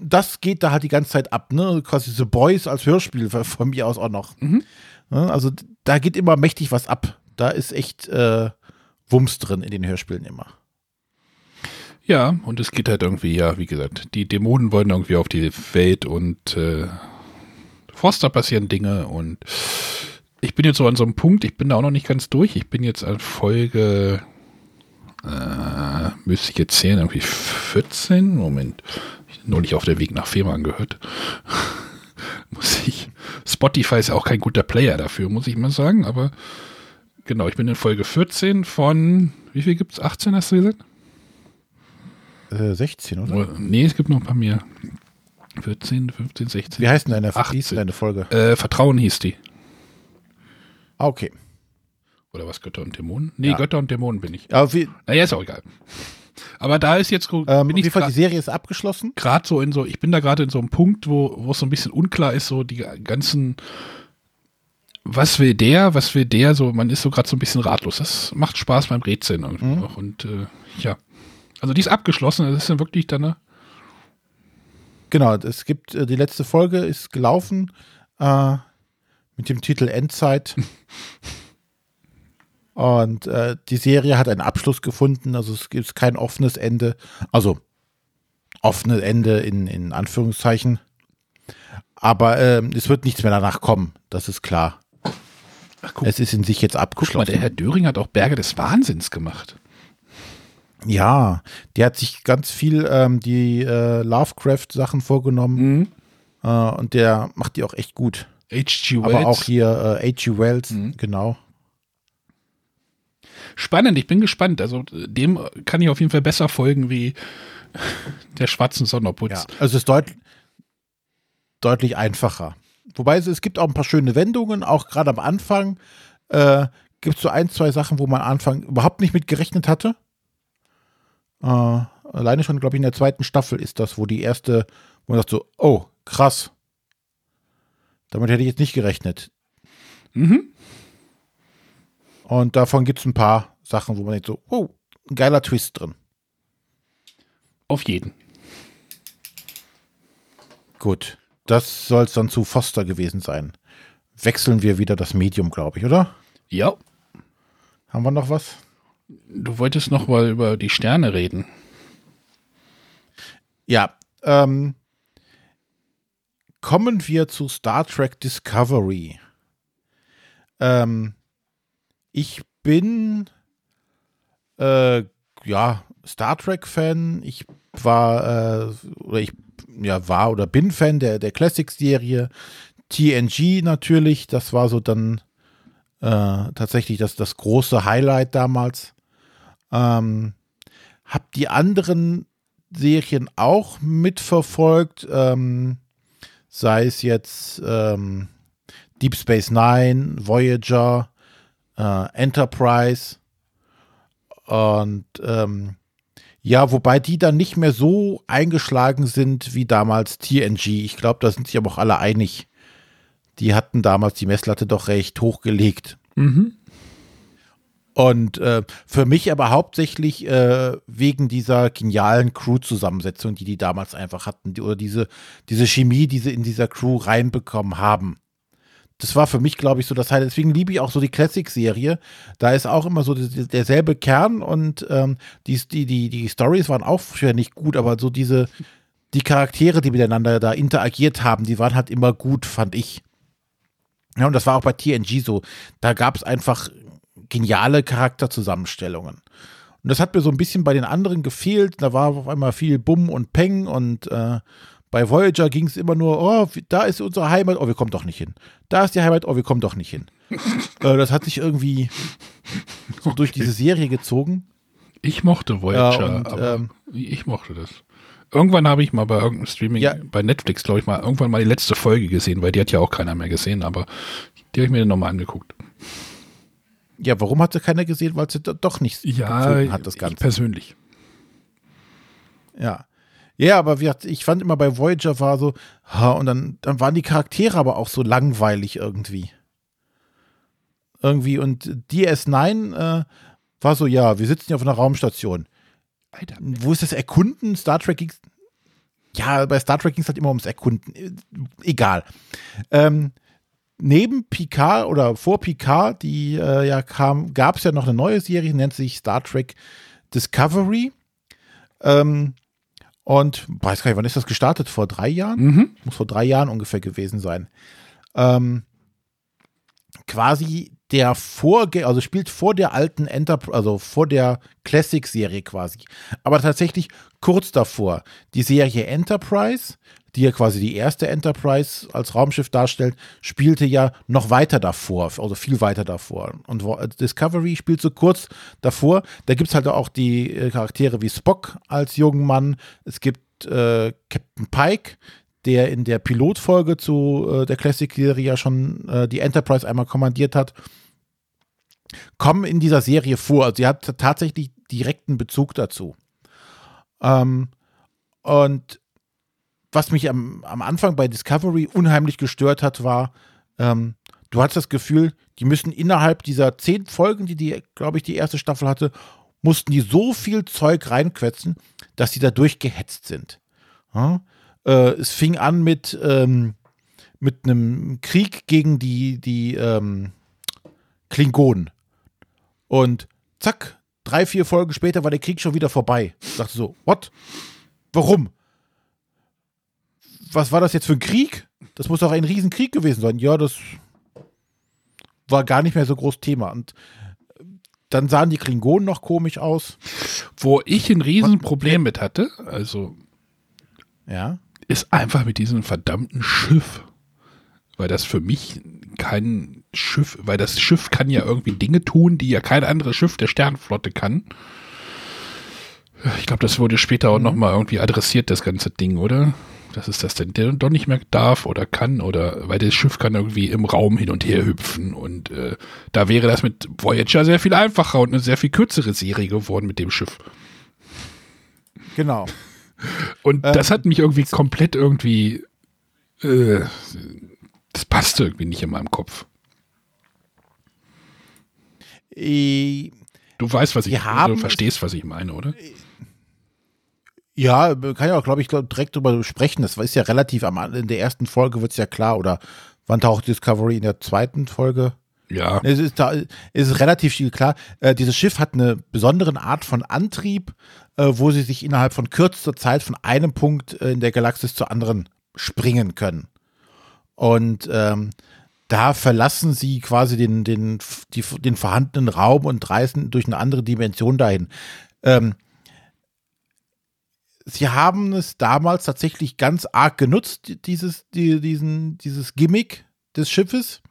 Das geht da halt die ganze Zeit ab, ne? Quasi The Boys als Hörspiel von- von mir aus auch noch. Mhm. Ne? Also da geht immer mächtig was ab. Da ist echt äh, Wumms drin in den Hörspielen immer. Ja, und es geht halt irgendwie, ja, wie gesagt, die Dämonen wollen irgendwie auf die Welt und äh, Forster passieren Dinge und ich bin jetzt so an so einem Punkt, ich bin da auch noch nicht ganz durch. Ich bin jetzt an Folge, äh, müsste ich jetzt zählen, irgendwie 14. Moment, ich hab neulich auf der Weg nach Fehmarn gehört. muss ich. Spotify ist ja auch kein guter Player dafür, muss ich mal sagen, aber genau, ich bin in Folge 14 von, wie viel gibt's? 18 hast du gesagt? Äh, 16, oder? Oder- Nee, es gibt noch ein paar mehr. 14, 15, 16. Wie heißt denn deine, 18. wie hieß deine Folge? Äh, Vertrauen hieß die. Ah, okay. Oder was, Götter und Dämonen? Nee, Ja. Götter und Dämonen bin ich. Aber wie, Naja, ist auch egal. Aber da ist jetzt, ähm, bin ich Fall, die gerade Serie ist abgeschlossen. so in so, ich bin da gerade in so einem Punkt, wo, wo es so ein bisschen unklar ist, so die ganzen, was will der, was will der, so, man ist so gerade so ein bisschen ratlos. Das macht Spaß beim Rätseln Mhm. Und äh, ja. Also die ist abgeschlossen, das ist dann wirklich dann, ne? Genau, es gibt, äh, die letzte Folge ist gelaufen äh, mit dem Titel Endzeit. Und äh, die Serie hat einen Abschluss gefunden, also es gibt kein offenes Ende. Also offenes Ende in, in Anführungszeichen. Aber ähm, es wird nichts mehr danach kommen, das ist klar. Ach, Es ist in sich jetzt guck mal, abgeschlossen. der Herr Döring hat auch Berge des Wahnsinns gemacht. Ja, der hat sich ganz viel ähm, die äh, Lovecraft-Sachen vorgenommen äh, und der macht die auch echt gut. H.G. Wells. Aber auch hier äh, H.G. Wells, Mhm. genau. Spannend, ich bin gespannt. Also dem kann ich auf jeden Fall besser folgen wie der schwarzen obwohl Ja, also es ist deut deutlich einfacher. Wobei es, es gibt auch ein paar schöne Wendungen, auch gerade am Anfang äh, gibt es so ein, zwei Sachen, wo man am Anfang überhaupt nicht mit gerechnet hatte. Äh, alleine schon, glaube ich, in der zweiten Staffel ist das, wo die erste, wo man sagt so, oh, krass. Damit hätte ich jetzt nicht gerechnet. Mhm. Und davon gibt es ein paar Sachen, wo man denkt so, oh, ein geiler Twist drin. Auf jeden. Gut, das soll es dann zu Foster gewesen sein. Wechseln wir wieder das Medium, glaube ich, oder? Ja. Haben wir noch was? Du wolltest noch mal über die Sterne reden. Ja, ähm, kommen wir zu Star Trek Discovery. Ähm, ich bin äh, ja Star Trek Fan. Ich war äh, oder ich ja war oder bin Fan der der Classic Serie. TNG natürlich, das war so dann äh, tatsächlich das das große Highlight damals. Ähm, habe die anderen Serien auch mitverfolgt, ähm, sei es jetzt ähm, Deep Space Nine, Voyager, äh, Enterprise und ähm, ja, wobei die dann nicht mehr so eingeschlagen sind wie damals TNG. Ich glaube, da sind sich aber auch alle einig. Die hatten damals die Messlatte doch recht hochgelegt. Mhm. Und äh, für mich aber hauptsächlich äh, wegen dieser genialen Crew-Zusammensetzung, die die damals einfach hatten, die, oder diese, diese Chemie, die sie in dieser Crew reinbekommen haben. Das war für mich, glaube ich, so das Highlight. Deswegen liebe ich auch so die Classic-Serie. Da ist auch immer so derselbe Kern und ähm, die, die, die, die Stories waren auch schwer nicht gut, aber so diese, die Charaktere, die miteinander da interagiert haben, die waren halt immer gut, fand ich. Ja, und das war auch bei TNG so. Da gab es einfach geniale Charakterzusammenstellungen. Und das hat mir so ein bisschen bei den anderen gefehlt. Da war auf einmal viel Bumm und Peng und äh, bei Voyager ging es immer nur, oh, da ist unsere Heimat, oh, wir kommen doch nicht hin. Da ist die Heimat, oh, wir kommen doch nicht hin. äh, das hat sich irgendwie so durch diese Serie gezogen. Ich mochte Voyager, ja, und, aber ähm, ich mochte das. Irgendwann habe ich mal bei irgendeinem Streaming, ja. bei Netflix, glaube ich mal, irgendwann mal die letzte Folge gesehen, weil die hat ja auch keiner mehr gesehen, aber die habe ich mir dann nochmal angeguckt. Ja, warum hat sie keiner gesehen? Weil sie doch nicht ja, hat, das Ganze. Ich persönlich. Ja. Ja, aber wie, ich fand immer bei Voyager war so, ha, und dann, dann waren die Charaktere aber auch so langweilig irgendwie. Irgendwie, und DS9 äh, war so, ja, wir sitzen hier auf einer Raumstation. Alter. Wo ist das Erkunden? Star Trek ging Ja, bei Star Trek ging es halt immer ums Erkunden. Äh, egal. Ähm, neben Picard oder vor Picard, die äh, ja kam, gab es ja noch eine neue Serie, nennt sich Star Trek Discovery. Ähm, und weiß gar nicht, wann ist das gestartet? Vor drei Jahren? Mhm. Muss vor drei Jahren ungefähr gewesen sein. Ähm, quasi der Vorgänger, also spielt vor der alten Enterprise, also vor der Classic-Serie quasi. Aber tatsächlich kurz davor. Die Serie Enterprise die ja quasi die erste Enterprise als Raumschiff darstellt, spielte ja noch weiter davor, also viel weiter davor. Und Discovery spielt so kurz davor. Da gibt es halt auch die äh, Charaktere wie Spock als jungen Mann. Es gibt äh, Captain Pike, der in der Pilotfolge zu äh, der Classic-Serie ja schon äh, die Enterprise einmal kommandiert hat, kommen in dieser Serie vor. Also sie hat tatsächlich direkten Bezug dazu. Ähm, und was mich am, am Anfang bei Discovery unheimlich gestört hat, war, ähm, du hattest das Gefühl, die müssen innerhalb dieser zehn Folgen, die die, glaube ich, die erste Staffel hatte, mussten die so viel Zeug reinquetzen, dass sie da durchgehetzt sind. Ja? Äh, es fing an mit, ähm, mit einem Krieg gegen die, die ähm, Klingonen. Und zack, drei, vier Folgen später war der Krieg schon wieder vorbei. Ich dachte so, what? Warum? Was war das jetzt für ein Krieg? Das muss doch ein Riesenkrieg gewesen sein. Ja, das war gar nicht mehr so groß Thema. Und dann sahen die Klingonen noch komisch aus. Wo ich ein Riesenproblem mit hatte, also ja, ist einfach mit diesem verdammten Schiff. Weil das für mich kein Schiff, weil das Schiff kann ja irgendwie Dinge tun, die ja kein anderes Schiff der Sternflotte kann. Ich glaube, das wurde später auch mhm. nochmal irgendwie adressiert, das ganze Ding, oder? Dass es das denn doch nicht mehr darf oder kann oder weil das Schiff kann irgendwie im Raum hin und her hüpfen und äh, da wäre das mit Voyager sehr viel einfacher und eine sehr viel kürzere Serie geworden mit dem Schiff. Genau. Und ähm, das hat mich irgendwie komplett irgendwie äh, das passte irgendwie nicht in meinem Kopf. Äh, du weißt, was ich, du verstehst, was ich meine, oder? Ja, kann ja auch, glaube ich, direkt drüber sprechen. Das ist ja relativ am in der ersten Folge wird es ja klar, oder wann taucht Discovery in der zweiten Folge? Ja. Es ist, da, es ist relativ viel klar. Äh, dieses Schiff hat eine besondere Art von Antrieb, äh, wo sie sich innerhalb von kürzester Zeit von einem Punkt äh, in der Galaxis zu anderen springen können. Und ähm, da verlassen sie quasi den, den, die, den vorhandenen Raum und reisen durch eine andere Dimension dahin. Ähm, sie haben es damals tatsächlich ganz arg genutzt, dieses, die, diesen, dieses Gimmick des Schiffes.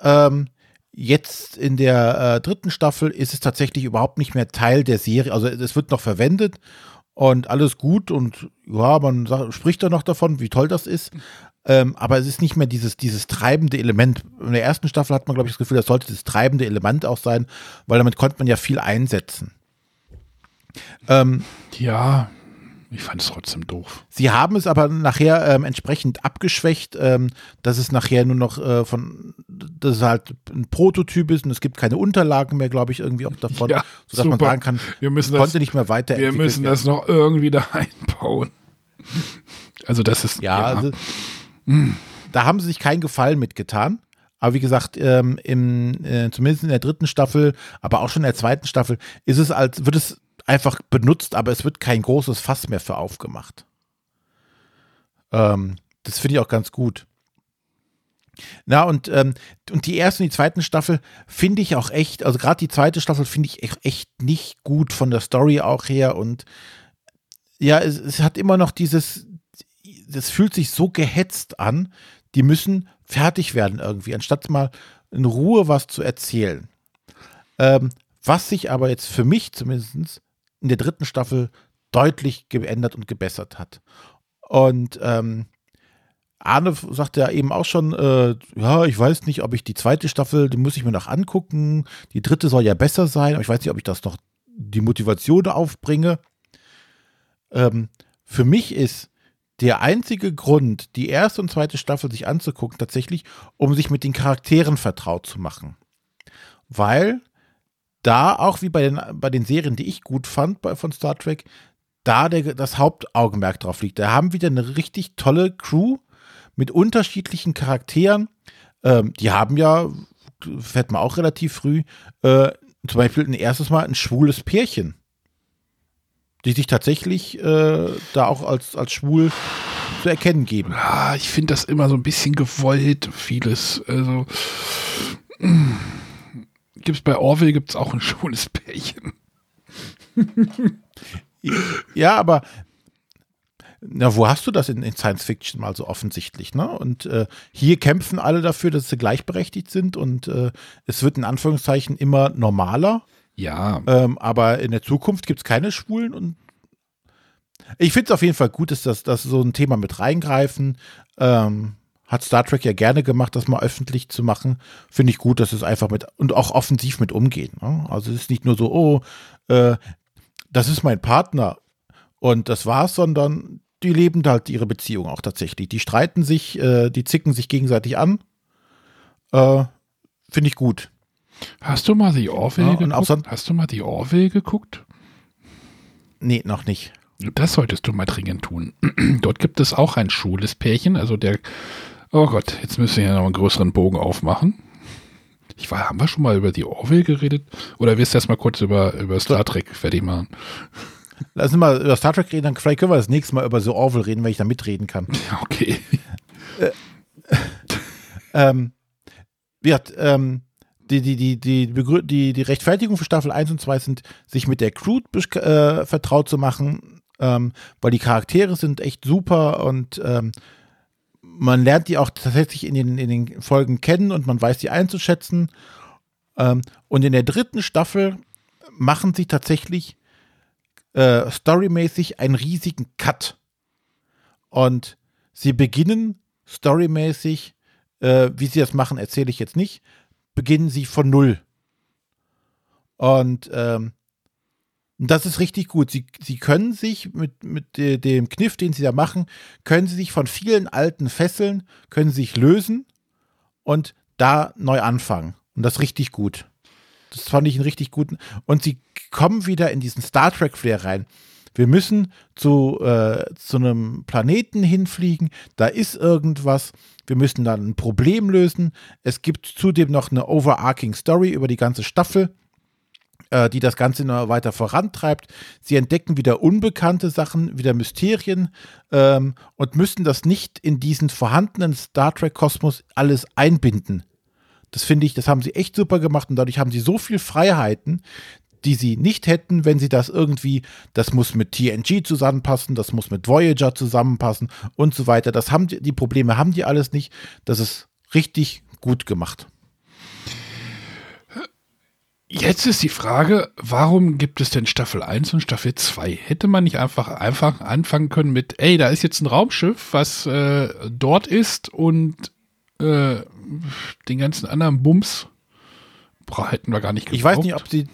Ähm, Jetzt in der äh, dritten Staffel ist es tatsächlich überhaupt nicht mehr Teil der Serie. Also es wird noch verwendet und alles gut und ja, man sagt, spricht da noch davon, wie toll das ist. Ähm, aber es ist nicht mehr dieses, dieses treibende Element. In der ersten Staffel hat man, glaube ich, das Gefühl, das sollte das treibende Element auch sein, weil damit konnte man ja viel einsetzen. Ähm, ja, ich fand es trotzdem doof. Sie haben es aber nachher ähm, entsprechend abgeschwächt, ähm, dass es nachher nur noch äh, von, dass es halt ein Prototyp ist und es gibt keine Unterlagen mehr, glaube ich, irgendwie auch davon, ja, sodass super. man sagen kann, wir müssen konnte das, nicht mehr weiter. Wir müssen das noch irgendwie da einbauen. Also das ist ja, ja. Also, da haben sie sich keinen Gefallen mitgetan. Aber wie gesagt, ähm, im, äh, zumindest in der dritten Staffel, aber auch schon in der zweiten Staffel, ist es als, wird es einfach benutzt, aber es wird kein großes Fass mehr für aufgemacht. Ähm, das finde ich auch ganz gut. Na, und, ähm, und die erste und die zweiten Staffel finde ich auch echt, also gerade die zweite Staffel finde ich echt, nicht gut von der Story auch her. Und ja, es, es hat immer noch dieses, das fühlt sich so gehetzt an, die müssen fertig werden irgendwie, anstatt mal in Ruhe was zu erzählen. Ähm, was sich aber jetzt für mich zumindest in der dritten Staffel deutlich geändert und gebessert hat. Und ähm, Arne sagte ja eben auch schon, äh, ja, ich weiß nicht, ob ich die zweite Staffel, die muss ich mir noch angucken. Die dritte soll ja besser sein, aber ich weiß nicht, ob ich das noch die Motivation aufbringe. Ähm, für mich ist der einzige Grund, die erste und zweite Staffel sich anzugucken, tatsächlich, um sich mit den Charakteren vertraut zu machen. Weil da auch wie bei den, bei den Serien, die ich gut fand bei, von Star Trek, da der, das Hauptaugenmerk drauf liegt. Da haben wieder eine richtig tolle Crew mit unterschiedlichen Charakteren. Ähm, die haben ja, fährt man auch relativ früh, äh, zum Beispiel ein erstes Mal ein schwules Pärchen, die sich tatsächlich äh, da auch als, als schwul zu erkennen geben. Ja, ich finde das immer so ein bisschen gewollt, vieles. Also. Mm gibt es bei Orwell gibt's auch ein schönes Pärchen. ja, aber na, wo hast du das in, in, Science Fiction mal so offensichtlich, ne? Und äh, hier kämpfen alle dafür, dass sie gleichberechtigt sind und äh, es wird in Anführungszeichen immer normaler. Ja. Ähm, aber in der Zukunft gibt es keine Schwulen und ich finde es auf jeden Fall gut, dass das dass so ein Thema mit reingreifen. Ähm, hat Star Trek ja gerne gemacht, das mal öffentlich zu machen. Finde ich gut, dass es einfach mit und auch offensiv mit umgeht. Ne? Also es ist nicht nur so, oh, äh, das ist mein Partner und das war's, sondern die leben halt ihre Beziehung auch tatsächlich. Die streiten sich, äh, die zicken sich gegenseitig an. Äh, Finde ich gut. Hast du mal die Orville ja, geguckt? Hast du mal die Orville geguckt? Nee, noch nicht. Das solltest du mal dringend tun. Dort gibt es auch ein schwules Pärchen, also der Oh Gott, jetzt müssen wir ja noch einen größeren Bogen aufmachen. Ich war, haben wir schon mal über die Orville geredet? Oder willst du erst mal kurz über, über Star Trek fertig machen? Lass uns mal über Star Trek reden, dann vielleicht können wir das nächste Mal über so Orville reden, weil ich da mitreden kann. Ja, okay. Äh, ähm, wird, ähm, die, die, die, die, die, die Rechtfertigung für Staffel 1 und 2 sind, sich mit der Crew äh, vertraut zu machen, ähm, weil die Charaktere sind echt super und ähm, man lernt die auch tatsächlich in den, in den Folgen kennen und man weiß die einzuschätzen. Ähm, und in der dritten Staffel machen sie tatsächlich äh, storymäßig einen riesigen Cut. Und sie beginnen storymäßig, äh, wie sie das machen, erzähle ich jetzt nicht, beginnen sie von null. Und ähm, das ist richtig gut. Sie, sie können sich mit, mit dem Kniff, den sie da machen, können sie sich von vielen alten Fesseln, können sich lösen und da neu anfangen. Und das richtig gut. Das fand ich einen richtig guten. Und sie kommen wieder in diesen Star Trek Flair rein. Wir müssen zu, äh, zu einem Planeten hinfliegen, da ist irgendwas, wir müssen dann ein Problem lösen. Es gibt zudem noch eine overarching Story über die ganze Staffel äh, die das Ganze noch weiter vorantreibt. Sie entdecken wieder unbekannte Sachen, wieder Mysterien ähm, und müssen das nicht in diesen vorhandenen Star Trek-Kosmos alles einbinden. Das finde ich, das haben sie echt super gemacht und dadurch haben sie so viel Freiheiten, die sie nicht hätten, wenn sie das irgendwie, das muss mit TNG zusammenpassen, das muss mit Voyager zusammenpassen und so weiter. Das haben die, die Probleme haben die alles nicht. Das ist richtig gut gemacht. Jetzt ist die Frage, warum gibt es denn Staffel 1 und Staffel 2? Hätte man nicht einfach, einfach anfangen können mit, ey, da ist jetzt ein Raumschiff, was äh, dort ist und äh, den ganzen anderen Bums hätten wir gar nicht gebraucht. Ich weiß nicht, ob sie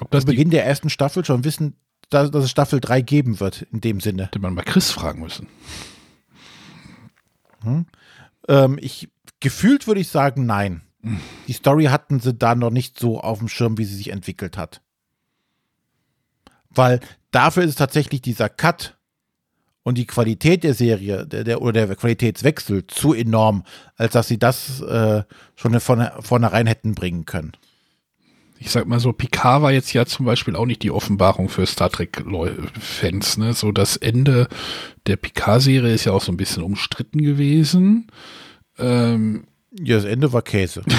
ob das zu Beginn der ersten Staffel schon wissen, dass, dass, es Staffel 3 geben wird, in dem Sinne. Hätte man mal Chris fragen müssen. Hm. Ähm, ich, gefühlt würde ich sagen, nein. Die Story hatten sie da noch nicht so auf dem Schirm, wie sie sich entwickelt hat. Weil dafür ist tatsächlich dieser Cut und die Qualität der Serie der, der, oder der Qualitätswechsel zu enorm, als dass sie das äh, schon von vornherein hätten bringen können. Ich sag mal so, Picard war jetzt ja zum Beispiel auch nicht die Offenbarung für Star Trek-Fans. Ne? So das Ende der Picard-Serie ist ja auch so ein bisschen umstritten gewesen. Ähm, ja, das Ende war Käse.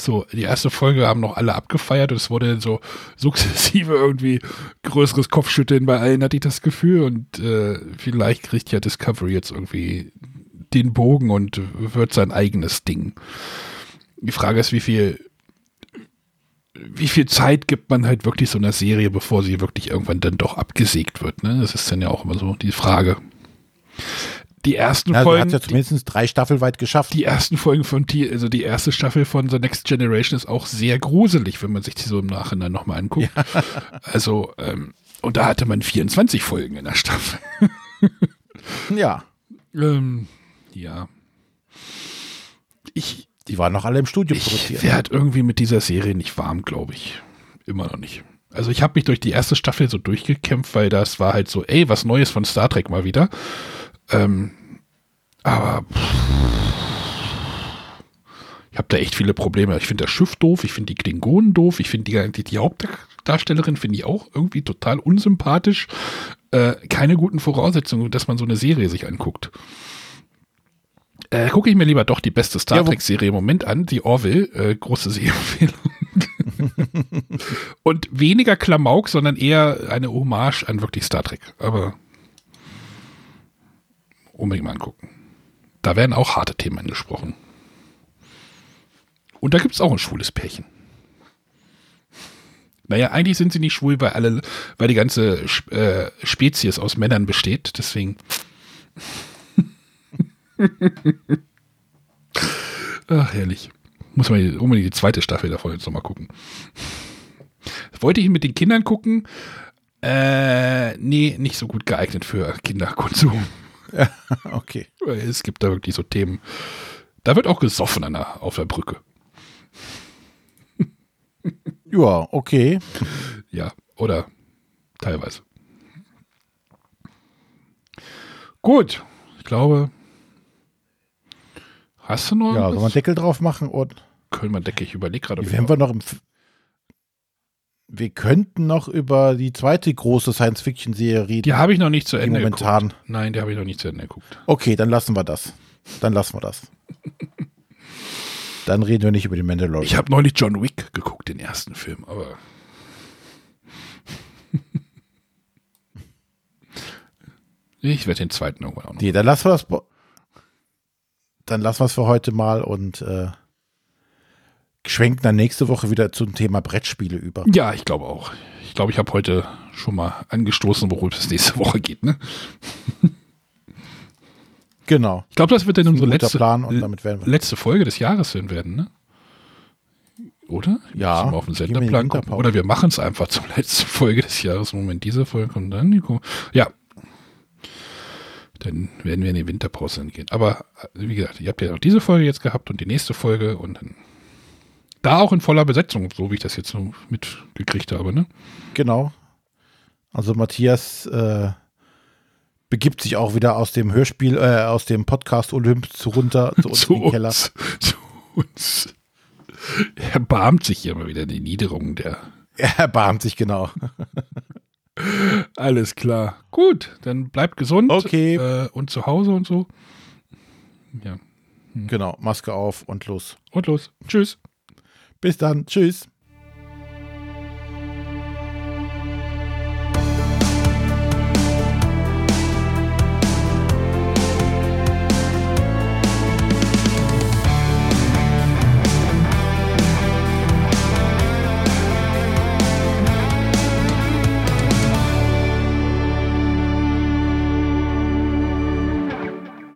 So, die erste Folge haben noch alle abgefeiert und es wurde so sukzessive irgendwie größeres Kopfschütteln bei allen, hatte ich das Gefühl. Und äh, vielleicht kriegt ja Discovery jetzt irgendwie den Bogen und wird sein eigenes Ding. Die Frage ist, wie viel, wie viel Zeit gibt man halt wirklich so einer Serie, bevor sie wirklich irgendwann dann doch abgesägt wird. Ne? Das ist dann ja auch immer so die Frage die ersten ja, Folgen. Hat ja zumindest drei Staffel weit geschafft. Die ersten Folgen von T, also die erste Staffel von The Next Generation ist auch sehr gruselig, wenn man sich die so im Nachhinein nochmal anguckt. Ja. Also, ähm, und da hatte man 24 Folgen in der Staffel. ja. Ähm, ja. Ich. Die waren noch alle im Studio ich produziert. Ich werde irgendwie mit dieser Serie nicht warm, glaube ich. Immer noch nicht. Also ich habe mich durch die erste Staffel so durchgekämpft, weil das war halt so, ey, was Neues von Star Trek mal wieder. Ähm, aber ich habe da echt viele Probleme. Ich finde das Schiff doof, ich finde die Klingonen doof, ich finde die, die, Hauptdarstellerin finde ich auch irgendwie total unsympathisch. Äh, keine guten Voraussetzungen, dass man so eine Serie sich anguckt. Äh, Gucke ich mir lieber doch die beste Star Trek-Serie im Moment an, die Orville, äh, große Serienempfehlung. Und weniger Klamauk, sondern eher eine Hommage an wirklich Star Trek. Aber unbedingt mal angucken. Da werden auch harte Themen angesprochen. Und da gibt es auch ein schwules Pärchen. Naja, eigentlich sind sie nicht schwul, weil alle, weil die ganze äh, Spezies aus Männern besteht. Deswegen. Ach, herrlich. Muss man unbedingt die zweite Staffel davon jetzt nochmal gucken. Wollte ich mit den Kindern gucken? Äh, nee, nicht so gut geeignet für Kinderkonsum. Ja, okay. Es gibt da wirklich so Themen. Da wird auch gesoffen an der, auf der Brücke. Ja, okay. Ja, oder teilweise. Gut, ich glaube. Hast du noch? Ja, wir einen Deckel drauf machen? Und Können wir Deckel? Ich überlege gerade. Wenn wir noch im. Wir könnten noch über die zweite große Science-Fiction-Serie reden. Die habe ich noch nicht zu Ende momentan. geguckt. Nein, die habe ich noch nicht zu Ende geguckt. Okay, dann lassen wir das. Dann lassen wir das. dann reden wir nicht über den Mandalorian. Ich habe neulich John Wick geguckt, den ersten Film, aber. ich werde den zweiten irgendwann auch noch. Nee, dann lassen wir das. Dann lassen wir es für heute mal und äh, schwenken dann nächste Woche wieder zum Thema Brettspiele über. Ja, ich glaube auch. Ich glaube, ich habe heute schon mal angestoßen, worum es nächste Woche geht. Ne? Genau. Ich glaube, das wird dann unsere letzte, Plan und damit werden wir. letzte Folge des Jahres werden, ne? Oder? Ja. Mal auf den Senderplan gucken. Oder wir machen es einfach zur letzten Folge des Jahres. Moment, diese Folge kommt dann. Nico. Ja. Dann werden wir in die Winterpause gehen. Aber wie gesagt, ihr habt ja auch diese Folge jetzt gehabt und die nächste Folge und dann da auch in voller Besetzung, so wie ich das jetzt so mitgekriegt habe, ne? Genau. Also Matthias äh, begibt sich auch wieder aus dem Hörspiel, äh, aus dem Podcast Olymp zu runter zu uns zu in den Keller. Uns, zu uns. Er erbarmt sich hier mal wieder die Niederung der. Er erbarmt sich, genau. Alles klar. Gut, dann bleibt gesund. Okay. Äh, und zu Hause und so. Ja. Hm. Genau, Maske auf und los. Und los. Tschüss. Bis dann. Tschüss.